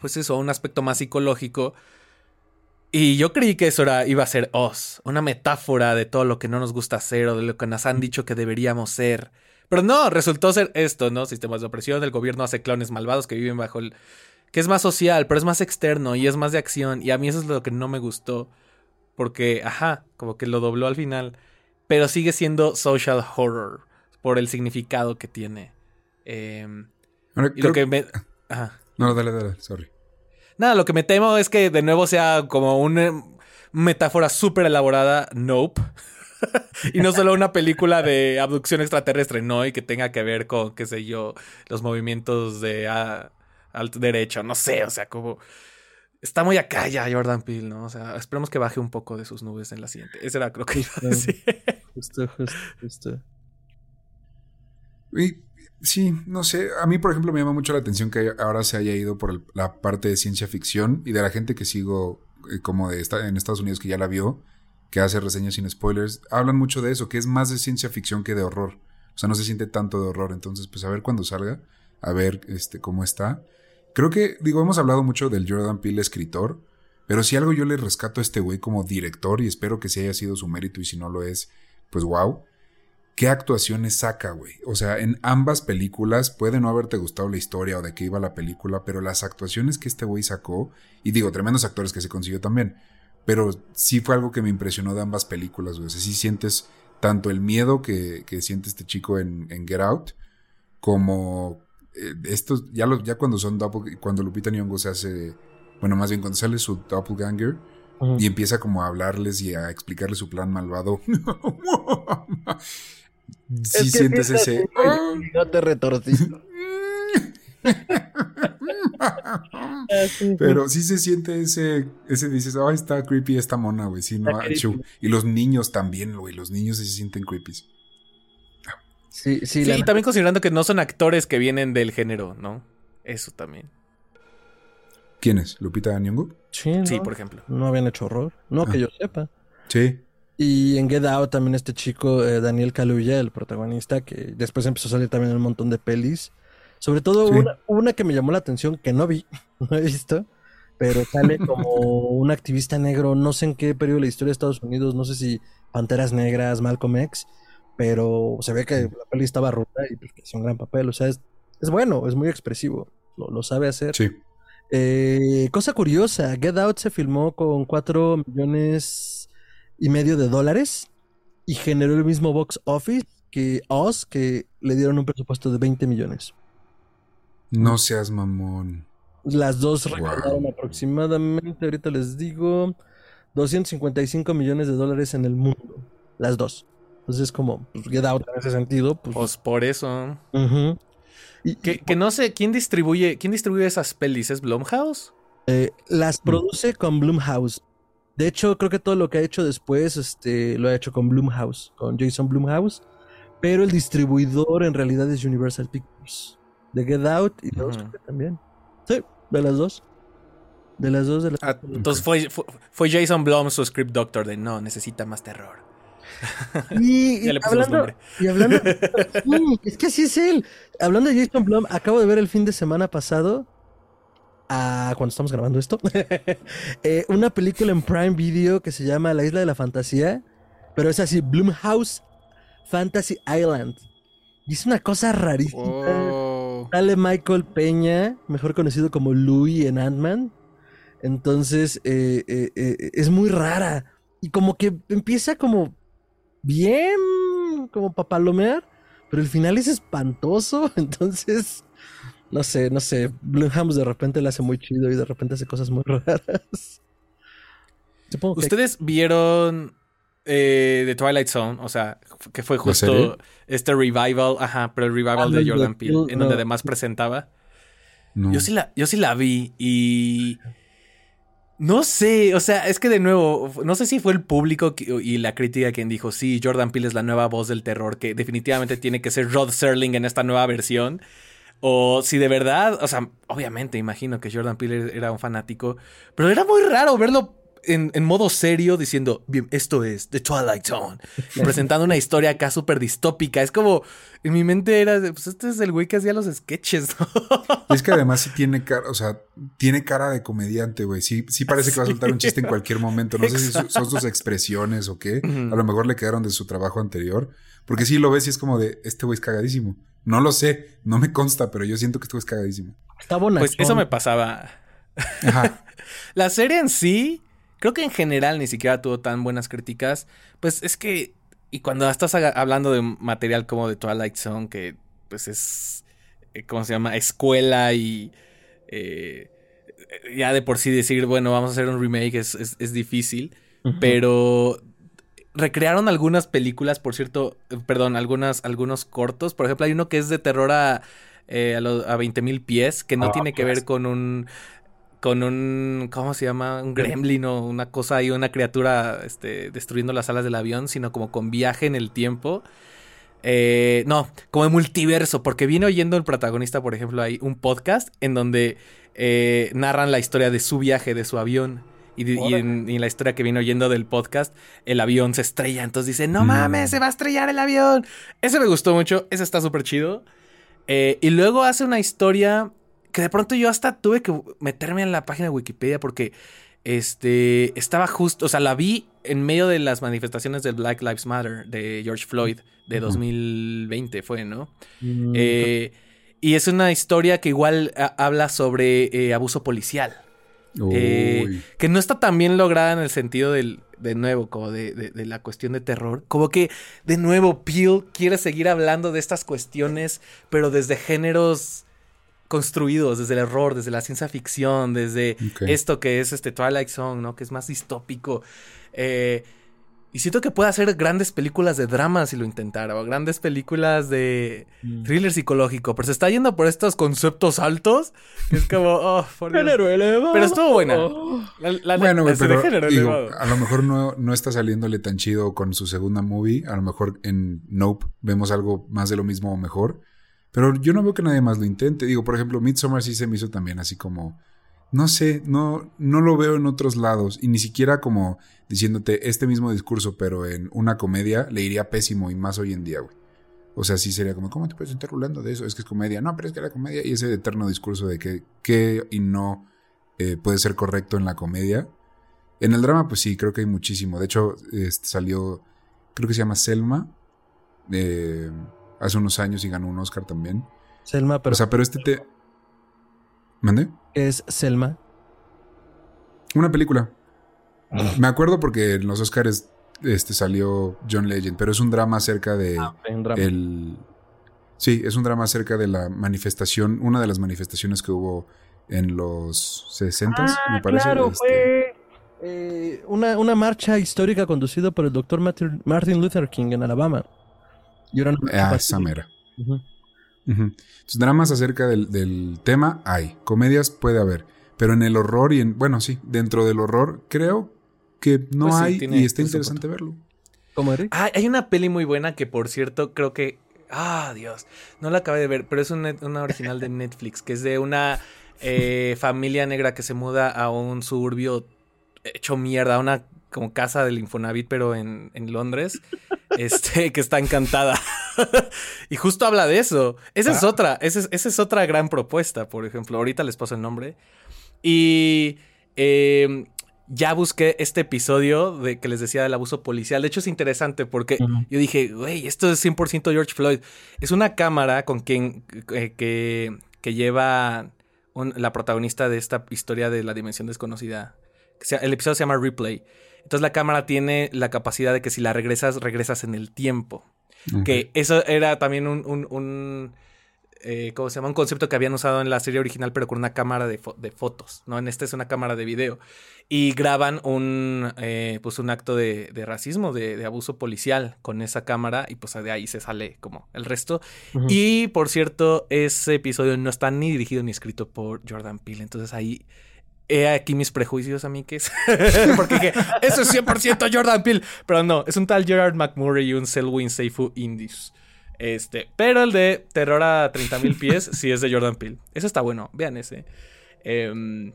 pues eso, un aspecto más psicológico. Y yo creí que eso era, iba a ser Oz, una metáfora de todo lo que no nos gusta hacer o de lo que nos han dicho que deberíamos ser. Pero no, resultó ser esto, ¿no? Sistemas de opresión, el gobierno hace clones malvados que viven bajo el... que es más social, pero es más externo y es más de acción. Y a mí eso es lo que no me gustó. Porque, ajá, como que lo dobló al final. Pero sigue siendo social horror por el significado que tiene. Y lo que me... Ajá. No, dale, dale, sorry. Nada, lo que me temo es que de nuevo sea como un metáfora súper elaborada, Nope. y no solo una película de abducción extraterrestre, no, y que tenga que ver con, qué sé yo, los movimientos de ah, al derecho, no sé, o sea, como... Está muy acá ya Jordan Peele, ¿no? O sea, esperemos que baje un poco de sus nubes en la siguiente. Ese era creo que iba a decir. Justo, justo, justo. Y sí, no sé. A mí, por ejemplo, me llama mucho la atención que ahora se haya ido por el- la parte de ciencia ficción y de la gente que sigo, eh, como de esta- en Estados Unidos, que ya la vio, que hace reseñas sin spoilers. Hablan mucho de eso, que es más de ciencia ficción que de horror. O sea, no se siente tanto de horror. Entonces, pues a ver cuando salga, a ver este cómo está. Creo que, digo, hemos hablado mucho del Jordan Peele escritor, pero si algo yo le rescato a este güey como director, y espero que sí haya sido su mérito, y si no lo es, pues wow. ¿Qué actuaciones saca, güey? O sea, en ambas películas puede no haberte gustado la historia o de qué iba la película, pero las actuaciones que este güey sacó, y digo, tremendos actores que se consiguió también, pero sí fue algo que me impresionó de ambas películas, güey. O sea, sí sientes tanto el miedo que, que siente este chico en, en Get Out, como eh, estos, ya, lo- ya cuando son doppel- cuando Lupita Nyong'o se hace, bueno, más bien cuando sale su doppelganger y empieza como a hablarles y a explicarles su plan malvado. sí Es que sientes sí está ese... así, bigote retorcido. Ah. Pero sí se siente ese, ese dices, ay, está creepy esta mona, güey, sí, no, achú". Y los niños también, güey, los niños sí se sienten creepy. Sí, sí, Sí, y también considerando que no son actores que vienen del género, ¿no? Eso también. ¿Quién es? ¿Lupita Nyong'o? Sí, ¿no? Sí, por ejemplo. No habían hecho horror. No Ah. que yo sepa. Sí. Y en Get Out también este chico, eh, Daniel Kaluuya, el protagonista, que después empezó a salir también en un montón de pelis. Sobre todo Sí. una, una que me llamó la atención, que no vi, no he visto, pero sale como un activista negro, no sé en qué periodo de la historia de Estados Unidos, no sé si Panteras Negras, Malcolm X, pero se ve que la peli estaba ruta y pues, que hizo un gran papel. O sea, es, es bueno, es muy expresivo, lo, lo sabe hacer. Sí. Eh, cosa curiosa, Get Out se filmó con 4 millones y medio de dólares y generó el mismo box office que Oz, que le dieron un presupuesto de 20 millones. No seas mamón. Las dos Wow. recaudaron aproximadamente, ahorita les digo, 255 millones de dólares en el mundo. Las dos. Entonces, como pues, Get Out en ese sentido, pues. Pues por eso. Y- Que, que no sé, ¿quién distribuye, quién distribuye esas pelis? ¿Es Blumhouse? Eh, Mm. las produce con Blumhouse. De hecho, creo que todo lo que ha hecho después este, lo ha hecho con Blumhouse, con Jason Blumhouse. Pero el distribuidor en realidad es Universal Pictures. De Get Out y de Ujú. Oscar también. Sí, de las dos. De las dos de las Ah, entonces fue, fue, fue Jason Blum su script doctor de no, necesita más terror. Y, Ya y le hablando, y hablando Sí, es que así es él. Hablando de Jason Blum, acabo de ver el fin de semana pasado, a, cuando estamos grabando esto, eh, una película en Prime Video que se llama La Isla de la Fantasía, pero es así, Blumhouse Fantasy Island. Y es una cosa rarísima. Oh. Sale Michael Peña, mejor conocido como Louis en Ant-Man. Entonces, eh, eh, eh, es muy rara. Y como que empieza como bien, como para palomear, pero el final es espantoso. Entonces, no sé, no sé. Blumhouse de repente le hace muy chido y de repente hace cosas muy raras. Supongo que ¿Ustedes vieron eh, The Twilight Zone? O sea, que fue justo este revival, ajá, pero el revival Ah, de Jordan Peele, en donde además presentaba. No. Yo sí la, yo sí la vi y. No sé, o sea, es que de nuevo, no sé si fue el público que- y la crítica quien dijo, sí, Jordan Peele es la nueva voz del terror, que definitivamente tiene que ser Rod Serling en esta nueva versión. O si de verdad, o sea, obviamente imagino que Jordan Peele era un fanático, pero era muy raro verlo en, en modo serio diciendo, bien, esto es The Twilight Zone, y presentando una historia acá súper distópica. Es como, en mi mente era, de, pues este es el güey que hacía los sketches, ¿no? Es que además sí tiene cara, o sea, tiene cara de comediante, güey. Sí, sí parece que va a soltar un chiste en cualquier momento. No sé si son sus expresiones o qué. A lo mejor le quedaron de su trabajo anterior. Porque sí lo ves y es como de, este güey es cagadísimo. No lo sé, no me consta, pero yo siento que este güey es cagadísimo. está bonachón. Pues eso me pasaba. Ajá. La serie en sí, creo que en general ni siquiera tuvo tan buenas críticas. Pues es que, y cuando estás hablando de material como de Twilight Zone, que pues es, eh, ¿cómo se llama? Escuela y eh, ya de por sí decir, bueno, vamos a hacer un remake es, es- es difícil. pero recrearon algunas películas, por cierto, perdón, algunas, algunos cortos. Por ejemplo, hay uno que es de terror a, eh, a, a 20.000 pies, que no Ah, tiene que ver con un con un, ¿cómo se llama? Un gremlin o una cosa ahí, una criatura este, destruyendo las alas del avión, sino como con viaje en el tiempo. Eh, no, como de multiverso, porque viene oyendo el protagonista, por ejemplo, hay un podcast en donde eh, narran la historia de su viaje, de su avión. Y, de- y en, y en la historia que viene oyendo del podcast, el avión se estrella. Entonces dice, no Mm. mames, se va a estrellar el avión. Ese me gustó mucho, ese está súper chido. Eh, y luego hace una historia que de pronto yo hasta tuve que meterme en la página de Wikipedia porque este estaba justo, o sea, la vi en medio de las manifestaciones del Black Lives Matter de George Floyd de Ujú. 2020 fue, ¿no? Mm, Eh, y es una historia que igual a- habla sobre eh, abuso policial. Eh, que no está tan bien lograda en el sentido del, de nuevo, como de, de- de la cuestión de terror. Como que, de nuevo, Peel quiere seguir hablando de estas cuestiones, pero desde géneros construidos, desde el error, desde la ciencia ficción, desde esto que es este Twilight Zone, ¿no? Que es más distópico. Eh, y siento que puede hacer grandes películas de drama si lo intentara, o grandes películas de mm. thriller psicológico, pero se está yendo por estos conceptos altos, que es como, oh, por Dios. Género elevado. Pero estuvo buena. Oh. La, la- Bueno, la- de pero género digo, elevado. a lo mejor no, no está saliéndole tan chido con su segunda movie. A lo mejor en Nope vemos algo más de lo mismo o mejor. Pero yo no veo que nadie más lo intente. Digo, por ejemplo, Midsommar sí se me hizo también así como... No sé, no, no lo veo en otros lados. Y ni siquiera como diciéndote este mismo discurso, pero en una comedia le iría pésimo y más hoy en día, güey. O sea, sí sería como, ¿cómo te puedes estar rulando de eso? Es que es comedia. No, pero es que la comedia y ese eterno discurso de que, que y no eh, puede ser correcto en la comedia. En el drama, pues sí, creo que hay muchísimo. De hecho, este, salió, creo que se llama Selma, eh, hace unos años y ganó un Oscar también. Selma, pero o sea, pero este te... ¿Mande? ¿qué es Selma? Una película. Me acuerdo porque en los Oscars este, salió John Legend, pero es un drama acerca de Un drama. el... Sí, es un drama acerca de la manifestación, una de las manifestaciones que hubo en los 60, me parece. Ah, Claro, este, fue eh, una, una marcha histórica conducida por el doctor Martin Luther King en Alabama. Y era Ah, esa mera. Entonces, dramas acerca del, del tema hay. Comedias puede haber. Pero en el horror y en. Bueno, sí, dentro del horror, creo que no Pues sí, hay tiene- y está interesante verlo. ¿Cómo, Eric? Ah, hay una peli muy buena que, por cierto, creo que. Ah, Dios. No la acabé de ver, pero es una, una original de Netflix, que es de una eh, familia negra que se muda a un suburbio hecho mierda, a una como casa del Infonavit, pero en, en Londres, este, que está encantada. y justo habla de eso. Esa es otra, esa es, esa es otra gran propuesta, por ejemplo. Ahorita les paso el nombre. Y eh, ya busqué este episodio de que les decía del abuso policial. De hecho, es interesante porque yo dije, güey, esto es 100% George Floyd. Es una cámara con quien eh, que, que lleva un- la protagonista de esta historia de la dimensión desconocida. El episodio se llama Replay. Entonces la cámara tiene la capacidad de que si la regresas, regresas en el tiempo. Que eso era también un, un- un, eh, ¿cómo se llama? Un concepto que habían usado en la serie original, pero con una cámara de, fo- de fotos, ¿no? En este es una cámara de video. Y graban un, eh, pues un acto de, de racismo, de, de abuso policial con esa cámara y pues de ahí se sale como el resto. Y por cierto, ese episodio no está ni dirigido ni escrito por Jordan Peele. Entonces ahí he aquí mis prejuicios, amigues. Porque dije, eso es 100% Jordan Peele. Pero no, es un tal Gerard McMurray y un Selwyn Seifu Indies. Este, pero el de Terror a 30.000 pies sí es de Jordan Peele. Ese está bueno, vean ese. Em,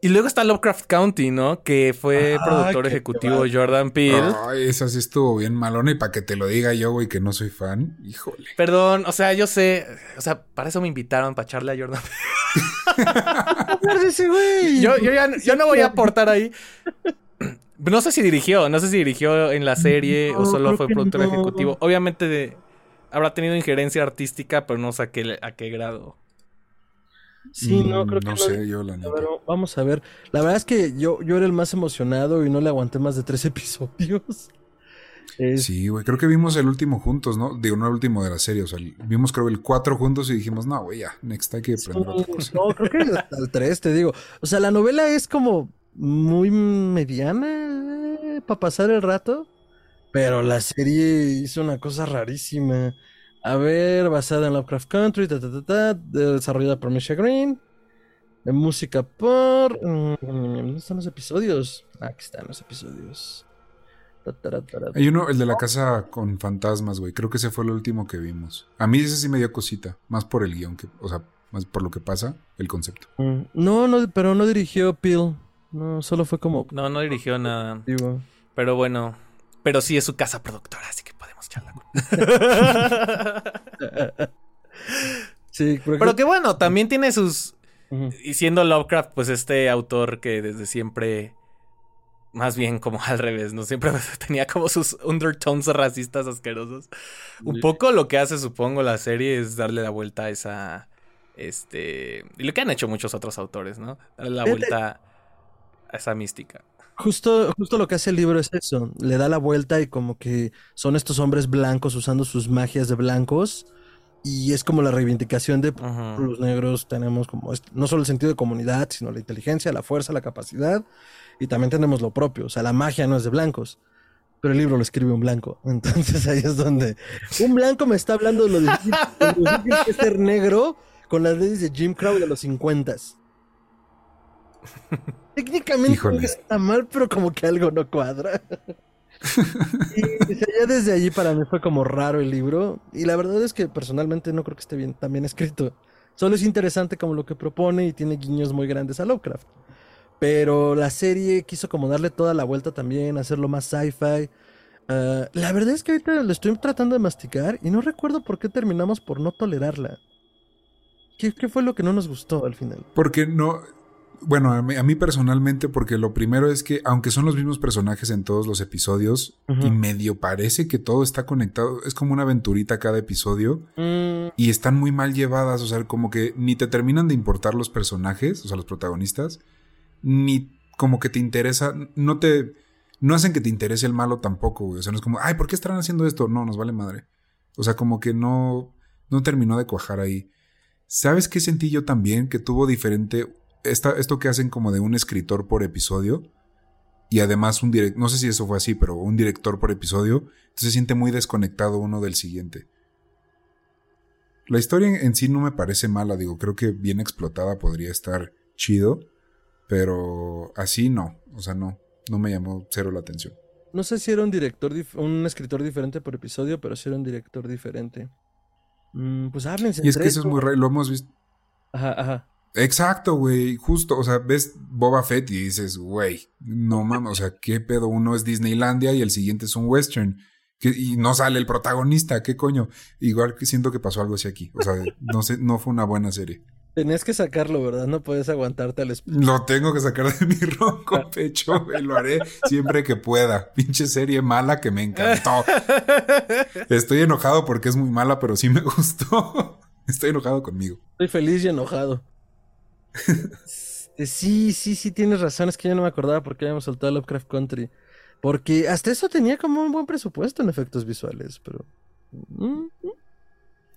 y luego está Lovecraft County, ¿no? Que fue Ah, productor ejecutivo. Jordan Peele. Ay, esa sí estuvo bien malona y para que te lo diga yo, güey, que no soy fan. Híjole. Perdón, o sea, yo sé, o sea, para eso me invitaron, para echarle a Jordan Hablar de ese güey. Yo, yo, ya, yo no voy a aportar ahí. No sé si dirigió, no sé si dirigió en la serie o solo fue productor no. ejecutivo. Obviamente de- habrá tenido injerencia artística, pero no sé a qué, a qué grado. Sí, no, Mm, creo que no no. sé, yo la neta. Pero vamos a ver. La verdad es que yo, yo era el más emocionado y no le aguanté más de tres episodios. Es- Sí, güey, creo que vimos el último juntos, ¿no? Digo, no el último de la serie, o sea, vimos creo el 4 juntos y dijimos, no, güey, ya, next hay que aprender otra cosa. No, creo que hasta el 3, te digo. O sea, la novela es como muy mediana para pasar el rato. Pero la serie hizo una cosa rarísima. A ver, basada en Lovecraft Country, ta, ta, ta, ta, desarrollada por Misha Green. De música por. mm, ¿Dónde están los episodios? Aquí están los episodios. Hay uno, el de la casa con fantasmas, güey. Creo que ese fue el último que vimos. A mí ese sí me dio cosita. Más por el guion, que, o sea, más por lo que pasa, el concepto. Mm, No, no, pero no dirigió Peel. No, solo fue como. No, no dirigió nada. digo. Pero bueno. Pero sí es su casa productora, así que podemos charlar. Sí, creo que- Pero que bueno, también tiene sus. Y siendo Lovecraft, pues este autor que desde siempre. Más bien como al revés, ¿no? Siempre tenía como sus undertones racistas asquerosos. Un poco lo que hace, supongo, la serie es darle la vuelta a esa. Este. Y lo que han hecho muchos otros autores, ¿no? Darle la Fíjate- vuelta a esa mística. Justo, justo lo que hace el libro es eso, le da la vuelta y como que son estos hombres blancos usando sus magias de blancos y es como la reivindicación de los negros tenemos como no solo el sentido de comunidad, sino la inteligencia, la fuerza, la capacidad y también tenemos lo propio, o sea, la magia no es de blancos. Pero el libro lo escribe un blanco. Entonces ahí es donde un blanco me está hablando de lo difícil, de lo difícil que es ser negro con las leyes de Jim Crow de los 50 Técnicamente Híjole. está mal, pero como que algo no cuadra. y ya desde allí para mí fue como raro el libro. Y la verdad es que personalmente no creo que esté bien, tan bien escrito. Solo es interesante como lo que propone y tiene guiños muy grandes a Lovecraft. Pero la serie quiso como darle toda la vuelta también, hacerlo más sci-fi. Ah, la verdad es que ahorita lo estoy tratando de masticar y no recuerdo por qué terminamos por no tolerarla. ¿Qué, qué fue lo que no nos gustó al final? Porque no. Bueno, a mí, a mí personalmente, porque lo primero es que, aunque son los mismos personajes en todos los episodios, y medio parece que todo está conectado, es como una aventurita cada episodio, Mm, y están muy mal llevadas, o sea, como que ni te terminan de importar los personajes, o sea, los protagonistas, ni como que te interesa, no te, no hacen que te interese el malo tampoco, güey, o sea, no es como, ay, ¿por qué estarán haciendo esto? No, nos vale madre. O sea, como que no, no terminó de cuajar ahí. ¿Sabes qué sentí yo también? Que tuvo diferente, esta, esto que hacen como de un escritor por episodio, y además un director, no sé si eso fue así, pero un director por episodio, entonces se siente muy desconectado uno del siguiente. La historia en, en sí no me parece mala, digo, creo que bien explotada podría estar chido, pero así no, o sea, no, no me llamó cero la atención. no sé si era un director, un escritor diferente por episodio, pero sí era un director diferente. Mm, pues háblense Y es que eso es muy raro, lo hemos visto. Ajá, ajá. Exacto, güey, justo, o sea, ves Boba Fett y dices, güey, no mames, o sea, ¿qué pedo? Uno es Disneylandia y el siguiente es un western. Que, y no sale el protagonista, ¿qué coño? Igual que siento que pasó algo así aquí. O sea, no sé, no fue una buena serie. Tenías que sacarlo, ¿verdad? No puedes aguantarte al esp- Lo tengo que sacar de mi ronco pecho y lo haré siempre que pueda. Pinche serie mala que me encantó. Estoy enojado porque es muy mala, pero sí me gustó. Estoy enojado conmigo. Estoy feliz y enojado. Este, sí, sí, sí, tienes razón. Es que yo no me acordaba por qué habíamos soltado Lovecraft Country. Porque hasta eso tenía como un buen presupuesto en efectos visuales, pero. Mm,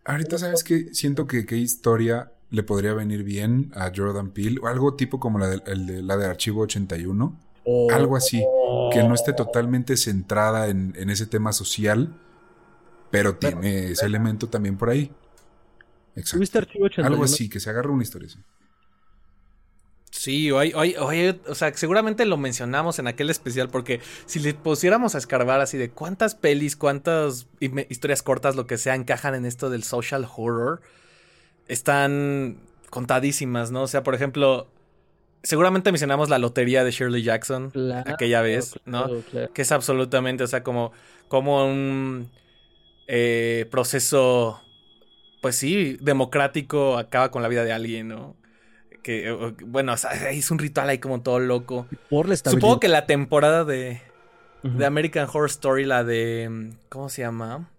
Ahorita sabes que siento que qué historia le podría venir bien a Jordan Peele o algo tipo como la de, el de- la de Archivo 81. o- Algo así, que no esté totalmente centrada en, en ese tema social, pero tiene ese elemento también por ahí. Exacto. ¿Tuviste Archivo 81? Algo así, que se agarre una historia así. Sí, o, hay- o hay- o sea, seguramente lo mencionamos en aquel especial, porque si le pusiéramos a escarbar así de cuántas pelis, cuántas historias cortas, lo que sea, encajan en esto del social horror, están contadísimas, ¿no? O sea, por ejemplo, seguramente mencionamos la lotería de Shirley Jackson Claro, aquella vez, ¿no? claro, claro. que es absolutamente, o sea, como, como un eh, proceso, pues sí, democrático acaba con la vida de alguien, ¿no? Que, bueno, o sea, es un ritual ahí como todo loco. Por la estabilidad. Supongo que la temporada de, de American Horror Story, la de, mm, ¿cómo se llama?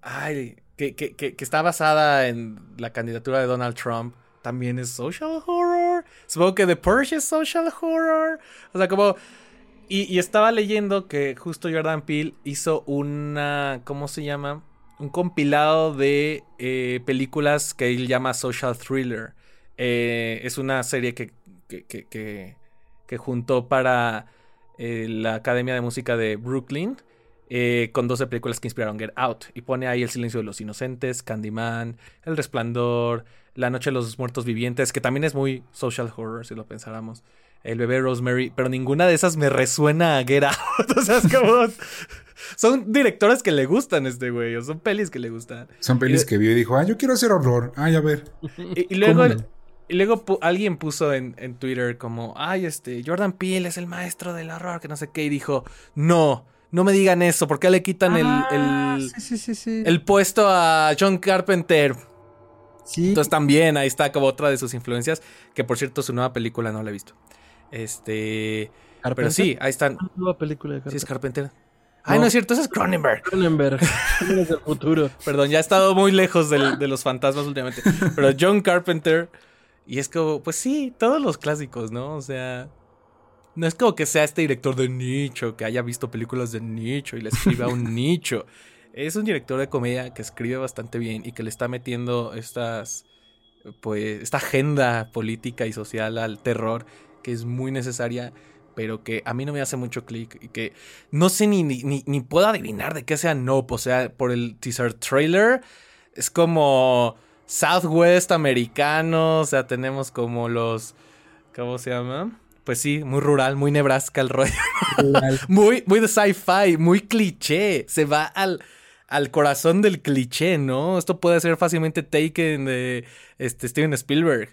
Ay, que, está basada en la candidatura de Donald Trump. También es social horror. Supongo que The Purge es social horror. O sea, como... Y, estaba leyendo que justo Jordan Peele hizo una... ¿Cómo se llama? Un compilado de eh, películas que él llama social thriller. Eh, es una serie que, que- que juntó para eh, la Academia de Música de Brooklyn eh, con 12 películas que inspiraron Get Out. Y pone ahí El silencio de los inocentes, Candyman, El resplandor, La noche de los muertos vivientes, que también es muy social horror si lo pensáramos. El bebé Rosemary, pero ninguna de esas me resuena a Get Out. o sea, es como... Son directores que le gustan este güey, o son pelis que le gustan. Son pelis que vio y dijo, ah, yo quiero hacer horror. Ah, ya ver. Y, luego, y luego alguien puso en, en, Twitter como, ay, este, Jordan Peele es el maestro del horror, que no sé qué, y dijo, no, no me digan eso, ¿por qué le quitan el, Ah, el, sí, sí, sí, sí. el puesto a John Carpenter? Sí. Entonces también ahí está como otra de sus influencias, que por cierto su nueva película no la he visto. Este, pero Carpenter. sí, ahí están. Una nueva película de Sí es Carpenter. Carpenter. Ay, no es cierto, ese es Cronenberg. Cronenberg. Cronenberg del futuro. Perdón, ya he estado muy lejos del- de los fantasmas últimamente. Pero John Carpenter. Y es como, pues sí, todos los clásicos, ¿no? O sea. No es como que sea este director de nicho, que haya visto películas de nicho y le escriba a un nicho. Es un director de comedia que escribe bastante bien y que le está metiendo estas. Pues. esta agenda política y social al terror que es muy necesaria. Pero que a mí no me hace mucho clic y que no sé ni, ni, ni- ni puedo adivinar de qué sea Nope. O sea, por el teaser trailer es como Southwest americano. O sea, tenemos como los. ¿Cómo se llama? Pues sí, muy rural, muy Nebraska el rollo. muy, muy de sci-fi, muy cliché. Se va al, al corazón del cliché, ¿no? Esto puede ser fácilmente Taken de este, Steven Spielberg.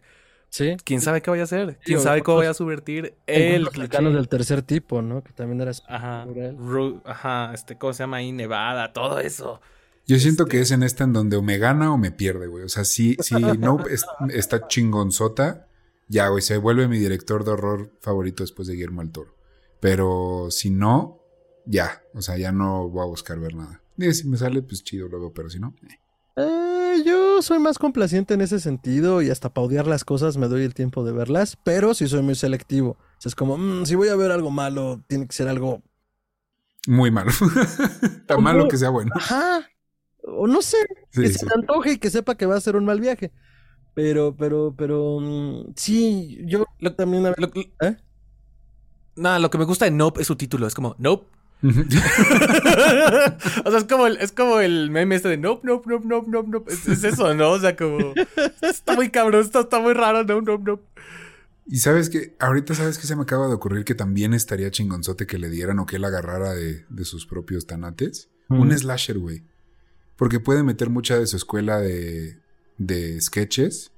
Sí. ¿Quién sabe qué vaya a hacer? Sí, ¿Quién sabe cómo otros vaya a subvertir el cliché? del tercer tipo, ¿no? Que también era Ajá, rural. Ru- ajá, este, ¿cómo se llama ahí? Nevada, todo eso. Yo siento Este- que es en esta en donde o me gana o me pierde, güey. O sea, si, si Nope es- está chingonzota, ya, güey, se vuelve mi director de horror favorito después de Guillermo del Toro. Pero si no, ya. O sea, ya no voy a buscar ver nada. Y si me sale, pues chido luego, pero si no, eh. Eh, yo soy más complaciente en ese sentido y hasta para odiar las cosas me doy el tiempo de verlas, pero sí soy muy selectivo. O sea, es como, mm, si voy a ver algo malo, tiene que ser algo... muy malo. Tan malo que sea bueno. Ajá. O no sé, Sí, que sí. se me antoje y que sepa que va a ser un mal viaje. Pero, pero, pero, mm, sí, yo Lo- también... a- Lo, ¿Eh? Nada, lo que me gusta de Nope es su título. Es como Nope. o sea, es como el, es como el meme este de Nope, Nope, Nope, Nope, Nope, Nope. Es, es eso, ¿no? O sea, como. Está muy cabrón, esto está muy raro, Nope, Nope, Nope. Y sabes que ahorita sabes que se me acaba de ocurrir que también estaría chingonzote que le dieran o que él agarrara de, de sus propios tanates. Un Mm. slasher, güey. Porque puede meter mucha de su escuela de, de sketches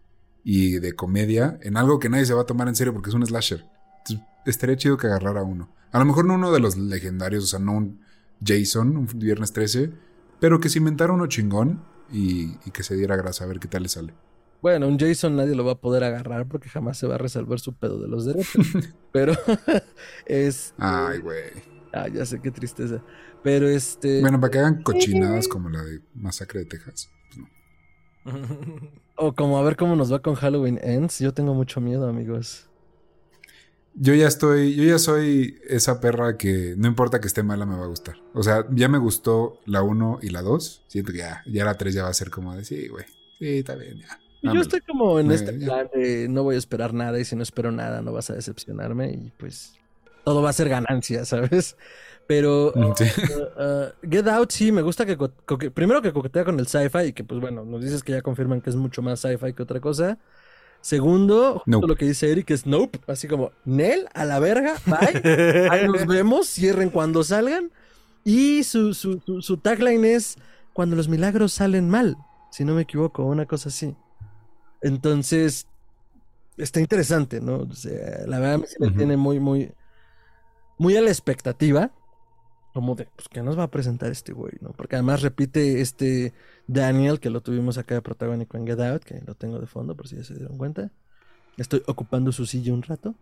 y de comedia en algo que nadie se va a tomar en serio porque es un slasher. Entonces, estaría chido que agarrara uno. A lo mejor no uno de los legendarios, o sea, no un Jason, un viernes 13, pero que se inventara uno chingón y, y que se diera grasa a ver qué tal le sale. Bueno, un Jason nadie lo va a poder agarrar porque jamás se va a resolver su pedo de los derechos. pero es... Ay, güey. Ah, ya sé qué tristeza. Pero este... Bueno, para que hagan cochinadas como la de Masacre de Texas. O como a ver cómo nos va con Halloween Ends. Yo tengo mucho miedo, amigos. Yo ya estoy, yo ya soy esa perra que no importa que esté mala, me va a gustar. O sea, ya me gustó la 1 y la 2. Siento que ya, ya la 3 ya va a ser como de sí, güey. Sí, está bien, ya. Yo dámelo". estoy como en este ya. plan de no voy a esperar nada y si no espero nada no vas a decepcionarme y pues todo va a ser ganancia, ¿sabes? Pero Mm, sí. uh, uh, Get Out sí me gusta que primero que coquetea con el sci-fi y que pues bueno, nos dices que ya confirman que es mucho más sci-fi que otra cosa. Segundo, justo Nope. lo que dice Eric es nope, así como Nel a la verga, bye. Ahí nos vemos, cierren cuando salgan. Y su, su, su, su tagline es cuando los milagros salen mal, si no me equivoco, una cosa así. Entonces, está interesante, ¿no? O sea, la verdad me me Ujú. tiene muy, muy, muy a la expectativa. Como de, pues, ¿qué nos va a presentar este güey, no? Porque además repite este Daniel, que lo tuvimos acá de protagónico en Get Out, que lo tengo de fondo, por si ya se dieron cuenta. Estoy ocupando su silla un rato.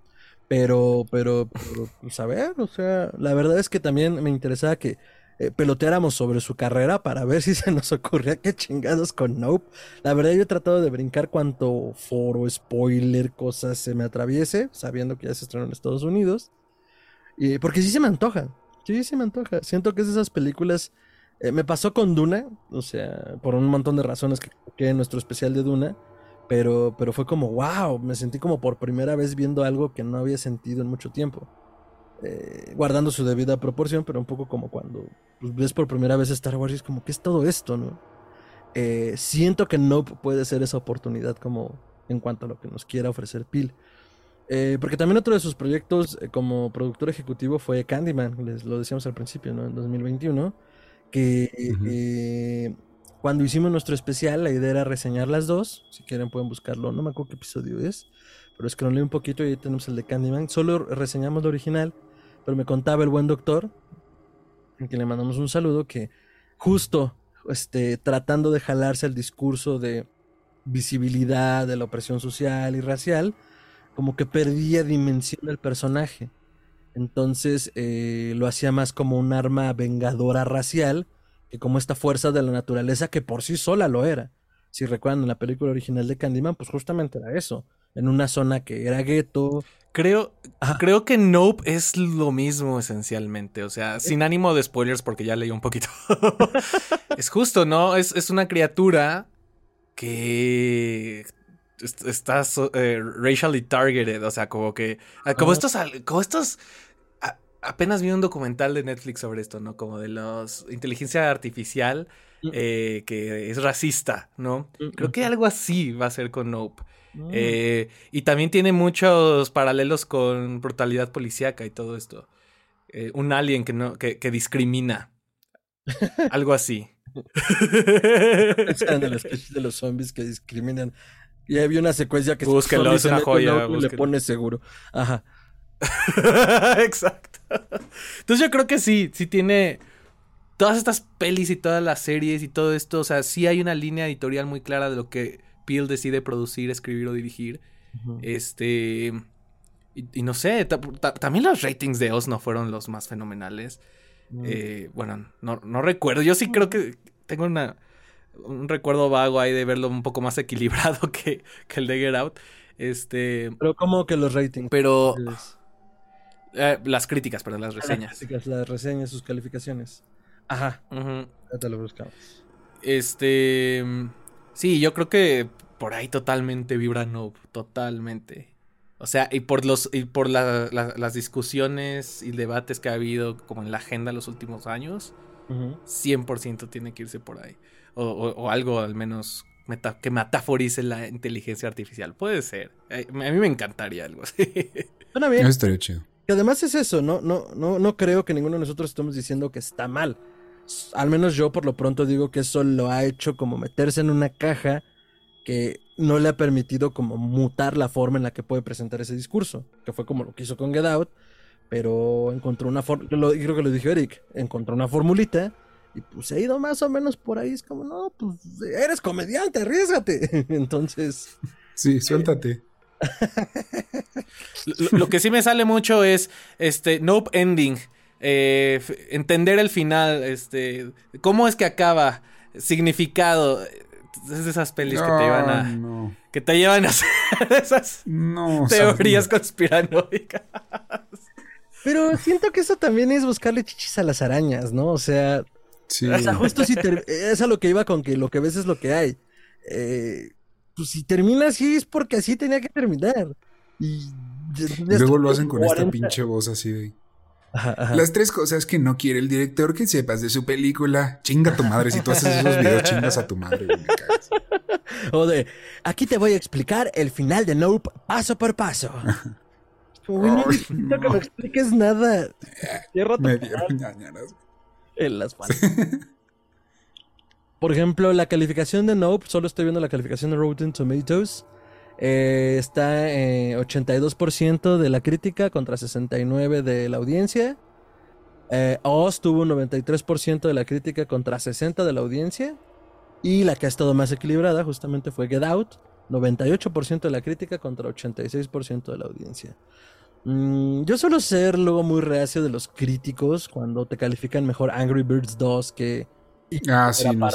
Pero, pero, pero, pues a ver, o sea, la verdad es que también me interesaba que eh, peloteáramos sobre su carrera para ver si se nos ocurría qué chingados con Nope. La verdad yo he tratado de brincar cuanto foro, spoiler, cosas se me atraviese, sabiendo que ya se estrenó en Estados Unidos. Y, porque sí se me antoja, sí se me antoja. Siento que es de esas películas... eh, me pasó con Duna, o sea, por un montón de razones que que en nuestro especial de Duna. Pero, pero fue como, wow, me sentí como por primera vez viendo algo que no había sentido en mucho tiempo. Eh, guardando su debida proporción, pero un poco como cuando pues, ves por primera vez Star Wars y es como, ¿qué es todo esto, no? Eh, siento que no puede ser esa oportunidad como en cuanto a lo que nos quiera ofrecer Pil. Eh, porque también otro de sus proyectos como productor ejecutivo fue Candyman, les lo decíamos al principio, ¿no? En 2021, que cuando hicimos nuestro especial la idea era reseñar las dos, si quieren pueden buscarlo, no me acuerdo qué episodio es, pero escroleé un poquito y ahí tenemos el de Candyman, solo reseñamos lo original pero me contaba el buen doctor, que le mandamos un saludo, que justo este, tratando de jalarse el discurso de visibilidad de la opresión social y racial, como que perdía dimensión del personaje. Entonces eh, lo hacía más como un arma vengadora racial que como esta fuerza de la naturaleza que por sí sola lo era. Si recuerdan en la película original de Candyman, pues justamente era eso. En una zona que era gueto, Creo, creo que Nope es lo mismo esencialmente. O sea, sin ánimo de spoilers porque ya leí un poquito. es justo, ¿no? Es, es una criatura que está eh, racially targeted. O sea, como que. Ah, como estos. Como estos. apenas vi un documental de Netflix sobre esto, ¿no? Como de los inteligencia artificial mm. eh, que es racista, ¿no? Mm, creo que algo así va a ser con Nope. Eh, y también tiene muchos paralelos con brutalidad policíaca y todo esto. Un alien que, no, que, que discrimina. Algo así. de los, de los zombies que discriminan. Y había una secuencia que Búsquenlo, es una joya. le pone seguro. Ajá. Exacto. Entonces yo creo que sí, sí tiene todas estas pelis y todas las series y todo esto. O sea, sí hay una línea editorial muy clara de lo que Peel decide producir, escribir o dirigir. Este. Y, no sé, también los ratings de Oz no fueron los más fenomenales. Eh, bueno, no, recuerdo. Yo sí creo que tengo una, un recuerdo vago ahí de verlo un poco más equilibrado que, que el de Get Out. Este. Pero, ¿cómo que los ratings? Pero. Eh, las críticas, perdón, las reseñas. Las, críticas, las reseñas, sus calificaciones. Ajá. Ya te lo buscamos. Este. Sí, yo creo que por ahí totalmente vibra Noob, totalmente. O sea, y por los y por las discusiones y debates que ha habido como en la agenda los últimos años, 100% tiene que irse por ahí. O, algo al menos que metaforice la inteligencia artificial. Puede ser. A mí me encantaría algo así. Suena bien. estaría chido. Y además es eso, ¿no? No, no, no creo que ninguno de nosotros estemos diciendo que está mal al menos yo por lo pronto digo que eso lo ha hecho como meterse en una caja que no le ha permitido como mutar la forma en la que puede presentar ese discurso, que fue como lo que hizo con Get Out, pero encontró una forma, creo que lo dijo Eric, encontró una formulita y pues se ha ido más o menos por ahí, es como, no, pues eres comediante, arriesgate. Entonces... Sí, suéltate. lo, que sí me sale mucho es este Nope Ending. Eh, entender el final, este, cómo es que acaba, significado. Es de esas pelis que te llevan a. Que te llevan a hacer esas teorías conspiranoicas. Pero siento que eso también es buscarle chichis a las arañas, ¿no? O sea. Justo si es a lo que iba con que lo que ves es lo que hay. Eh, pues si termina así es porque así tenía que terminar. Y, luego lo hacen con esta pinche voz así de. Las tres cosas que no quiere el director que sepas de su película. Chinga tu madre. Si tú haces esos videos, chingas a tu madre. O de, aquí te voy a explicar el final de Nope paso por paso. no que me expliques nada. me dieron ñañaras. En las manos. Por ejemplo, la calificación de Nope, solo estoy viendo la calificación de Rotten Tomatoes. Eh, está en 82% de la crítica contra 69% de la audiencia. Eh, Oz tuvo un 93% de la crítica contra 60% de la audiencia. Y la que ha estado más equilibrada justamente fue Get Out. 98% de la crítica contra 86% de la audiencia. Mm, yo suelo ser luego muy reacio de los críticos cuando te califican mejor Angry Birds 2 que... Ah, sí, no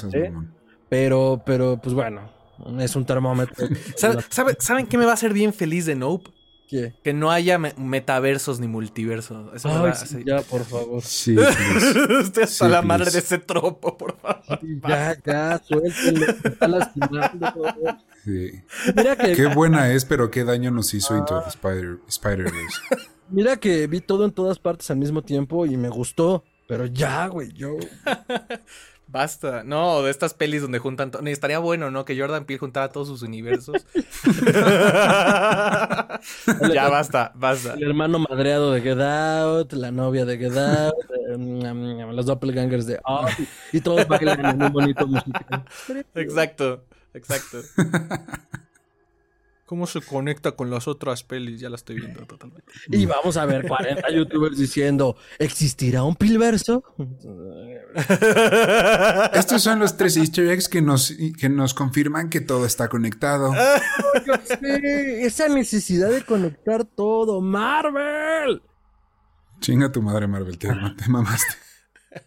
Pero, pero, pues bueno, es un termómetro. ¿Saben qué me va a hacer bien feliz de Nope? ¿Qué? Que no haya me- metaversos ni multiversos. Eso Ay, sí, sí. ya, por favor. Sí. Estoy hasta Sí, la madre please. de ese tropo, por favor. Sí, ya, ya, suéltenlo. me Está lastimando. Sí. Mira que, Qué buena es, pero qué daño nos hizo Into the Spider- Spider-Verse. mira que vi todo en todas partes al mismo tiempo y me gustó. Pero ya, güey, yo. Basta. No, de estas pelis donde juntan. Ni estaría bueno, ¿no? Que Jordan Peele juntara todos sus universos. ya, basta, basta. El hermano madreado de Get Out, la novia de Get Out, eh, mm, mm, los doppelgangers de Up, y todos bailan en un bonito musical. Exacto, exacto. ¿Cómo se conecta con las otras pelis? Ya la estoy viendo totalmente. Y vamos a ver 40 youtubers diciendo, ¿existirá un pilverso? Estos son los tres easter eggs que nos, que nos confirman que todo está conectado. Yo sé, esa necesidad de conectar todo, Marvel. Chinga tu madre, Marvel, te, te mamaste.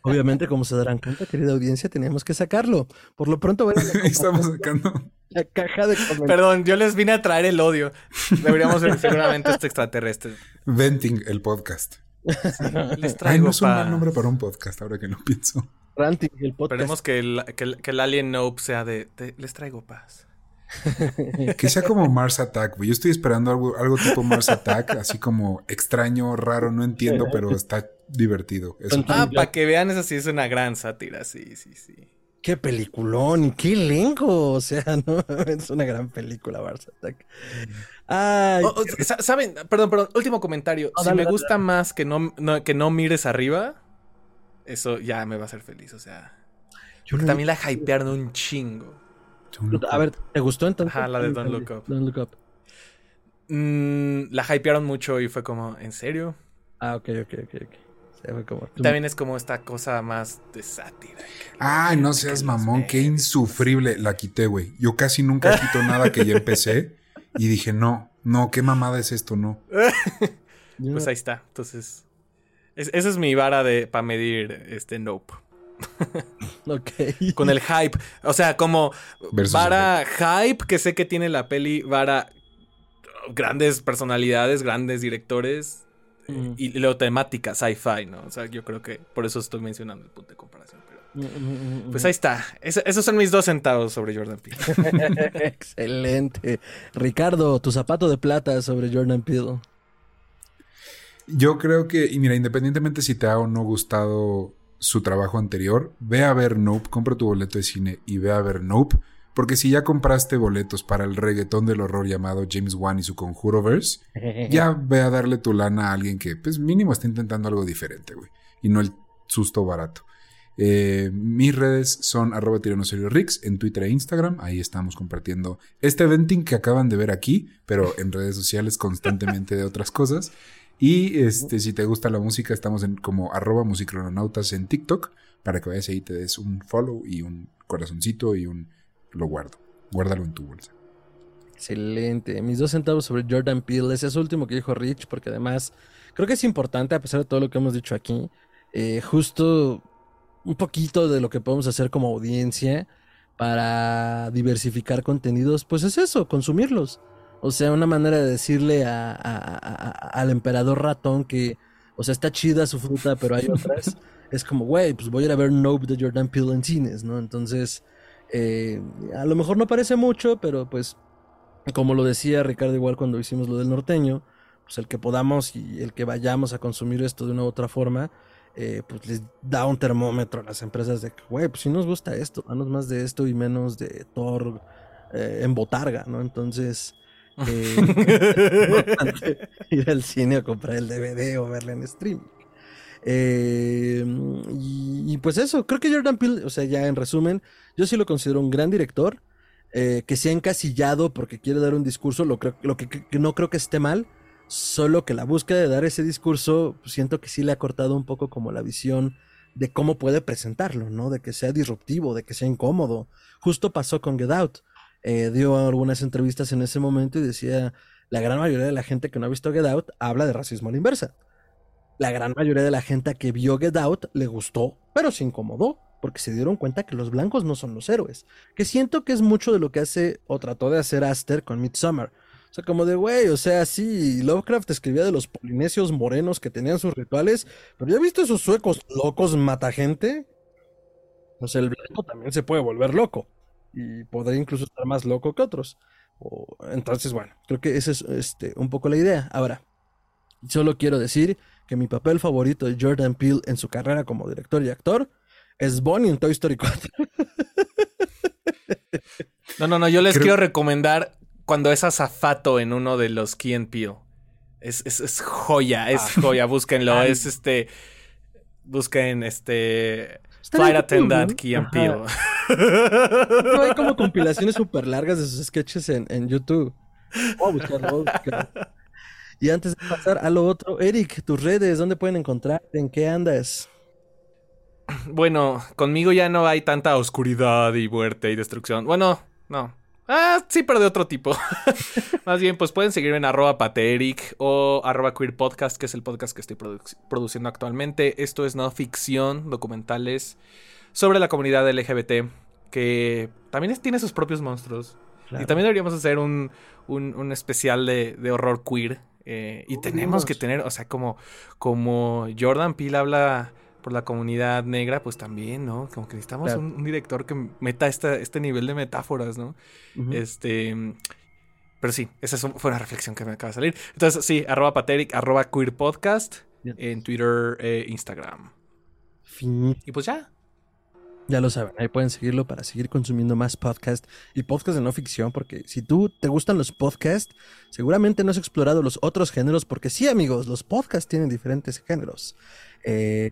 Obviamente, como se darán cuenta, querida audiencia, teníamos que sacarlo. Por lo pronto, a Estamos sacando. La caja de comentarios. Perdón, yo les vine a traer el odio. Deberíamos ser seguramente este extraterrestre. Venting el podcast. Les Ay, traigo no es un mal nombre para un podcast, ahora que lo pienso. Ranting, el podcast. Esperemos que el, que, el, que el Alien Nope sea de, de- Les traigo paz. Que sea como Mars Attack, güey. Yo estoy esperando algo, algo tipo Mars Attack, así como extraño, raro, no entiendo, pero está divertido. Eso. Ah, para que vean, esa sí es una gran sátira, sí, sí, sí. Qué peliculón y qué elenco. O sea, no es una gran película, Mars Attack. Ay, Oh, oh, sa- ¿Saben? Perdón, perdón. Último comentario. No, si dale, me dale, gusta más que no, no- que no mires arriba, eso ya me va a hacer feliz. O sea, yo también la hypearon un chingo. A ver, ¿te gustó entonces? Ajá, la de Don't Look Up. Don't Look Up. Mm, la hypearon mucho y fue como, ¿en serio? Ah, ok, ok, ok. ok. Como. También es como esta cosa más de sátira. Ay, no seas mamón, qué insufrible. La quité, güey. Yo casi nunca quito nada que ya empecé. Y dije, no, no, qué mamada es esto, no. Pues ahí está. Entonces, es- esa es mi vara de para medir este Nope. Ok. Con el hype. O sea, como Versus vara hype que sé que tiene la peli, vara grandes personalidades, grandes directores Mm, y luego temática, sci-fi, ¿no? O sea, yo creo que por eso estoy mencionando el punto de comparación. Pero, mm, mm, mm, pues ahí está. Es- esos son mis dos centavos sobre Jordan Peele. Excelente. Ricardo, tu zapato de plata sobre Jordan Peele. Yo creo que, y mira, independientemente si te ha o no gustado su trabajo anterior, ve a ver Nope, compra tu boleto de cine y ve a ver Nope, porque si ya compraste boletos para el reggaetón del horror llamado James Wan y su Conjuroverse, ya ve a darle tu lana a alguien que, pues mínimo está intentando algo diferente, güey, y no el susto barato. Eh, mis redes son arroba Rix en Twitter e Instagram. Ahí estamos compartiendo este eventing que acaban de ver aquí, pero en redes sociales constantemente de otras cosas. Y este, si te gusta la música, estamos en como arroba musicronautas en TikTok para que vayas ahí y te des un follow y un corazoncito y un lo guardo. Guárdalo en tu bolsa. Excelente. Mis dos centavos sobre Jordan Peele. Ese es último que dijo Rich, porque además creo que es importante, a pesar de todo lo que hemos dicho aquí, eh, justo un poquito de lo que podemos hacer como audiencia para diversificar contenidos, pues es eso, consumirlos. O sea, una manera de decirle a- a- a- a- al emperador ratón que, o sea, está chida su fruta, pero hay otras. es como, güey, pues voy a ir a ver Nope de Jordan Peele en cines, ¿no? Entonces, eh, a lo mejor no parece mucho, pero pues como lo decía Ricardo igual cuando hicimos lo del norteño, pues el que podamos y el que vayamos a consumir esto de una u otra forma, eh, pues les da un termómetro a las empresas de que, güey, pues si nos gusta esto, danos más de esto y menos de Thor eh, en botarga, ¿no? Entonces, eh, ir al cine a comprar el DVD o verla en streaming. Eh, y, pues eso, creo que Jordan Peele, o sea, ya en resumen, yo sí lo considero un gran director eh, que se ha encasillado porque quiere dar un discurso, lo, creo, lo que, que no creo que esté mal, solo que la búsqueda de dar ese discurso, pues, siento que sí le ha cortado un poco como la visión de cómo puede presentarlo, ¿no? De que sea disruptivo, de que sea incómodo. Justo pasó con Get Out. Eh, dio algunas entrevistas en ese momento y decía, la gran mayoría de la gente que no ha visto Get Out habla de racismo a la inversa. La gran mayoría de la gente que vio Get Out le gustó, pero se incomodó, porque se dieron cuenta que los blancos no son los héroes. Que siento que es mucho de lo que hace o trató de hacer Aster con Midsommar. O sea, como de, güey, o sea, sí, Lovecraft escribía de los polinesios morenos que tenían sus rituales, pero ¿ya visto esos suecos locos mata gente? O sea, el blanco también se puede volver loco y podría incluso estar más loco que otros. entonces, bueno, creo que esa es este, un poco la idea. Ahora, solo quiero decir que mi papel favorito de Jordan Peele en su carrera como director y actor es Bonnie en Toy Story 4. No, no, no, yo les quiero recomendar cuando es azafato en uno de los Key and Peele. Es, es, joya, es ah. joya, búsquenlo. es este. Busquen este. Flight Attendant Key and Peele. No, hay como compilaciones súper largas de sus sketches en, en YouTube. Voy a buscarlo, Y antes de pasar a lo otro, Eric, tus redes, ¿dónde pueden encontrarte? ¿En qué andas? Bueno, conmigo ya no hay tanta oscuridad y muerte y destrucción. Bueno, no. Ah, sí, pero de otro tipo. Más bien, pues pueden seguirme en arroba pateric o arroba queer podcast, que es el podcast que estoy produciendo actualmente. Esto es no ficción, documentales sobre la comunidad LGBT, que también tiene sus propios monstruos. Y también deberíamos hacer un, un, especial de, de, horror queer. Eh, y tenemos que tener, o sea, como, como Jordan Peele habla por la comunidad negra, pues también, ¿no? Como que necesitamos un, director que meta este nivel de metáforas, ¿no? Este. Pero sí, esa fue una reflexión que me acaba de salir. Entonces, sí, arroba pateric, arroba queer podcast en Twitter e Instagram. Y pues ya. Ya lo saben, ahí pueden seguirlo para seguir consumiendo más podcast y podcast de no ficción, porque si tú te gustan los podcasts, seguramente no has explorado los otros géneros, porque sí, amigos, los podcasts tienen diferentes géneros. Eh,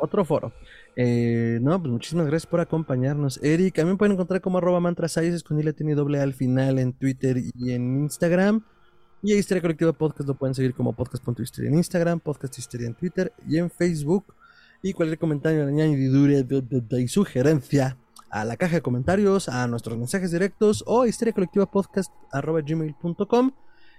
otro foro. Eh, no, pues muchísimas gracias por acompañarnos. Eric, también pueden encontrar como arroba mantra con le tiene doble al final en Twitter y en Instagram. Y a Historia Colectiva Podcast lo pueden seguir como podcast.historia en Instagram, podcast Histeria en Twitter y en Facebook. Y cualquier comentario, añadidura y sugerencia a la caja de comentarios, a nuestros mensajes directos o a gmail.com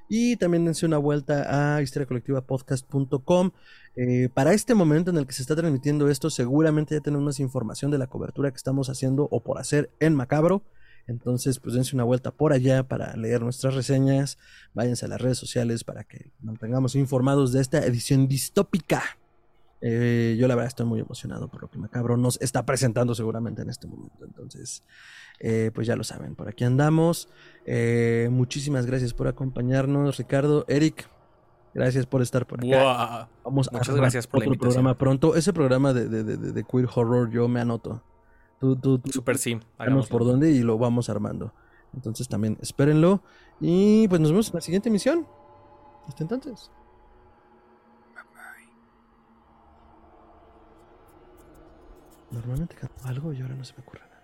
y también dense una vuelta a historiacolectivapodcast.com. Eh, para este momento en el que se está transmitiendo esto, seguramente ya tenemos más información de la cobertura que estamos haciendo o por hacer en Macabro. Entonces, pues dense una vuelta por allá para leer nuestras reseñas. Váyanse a las redes sociales para que mantengamos informados de esta edición distópica. Eh, yo la verdad estoy muy emocionado por lo que Macabro nos está presentando seguramente en este momento. Entonces, eh, pues ya lo saben, por aquí andamos. Eh, muchísimas gracias por acompañarnos, Ricardo, Eric. Gracias por estar por acá. Vamos Muchas gracias por otro programa pronto. Ese programa de, de, Queer Horror yo me anoto. Tú, tú, Super sí. Hagamos por dónde y lo vamos armando. Entonces también espérenlo. Y pues nos vemos en la siguiente emisión. Hasta entonces. Normalmente canto algo y ahora no se me ocurre nada.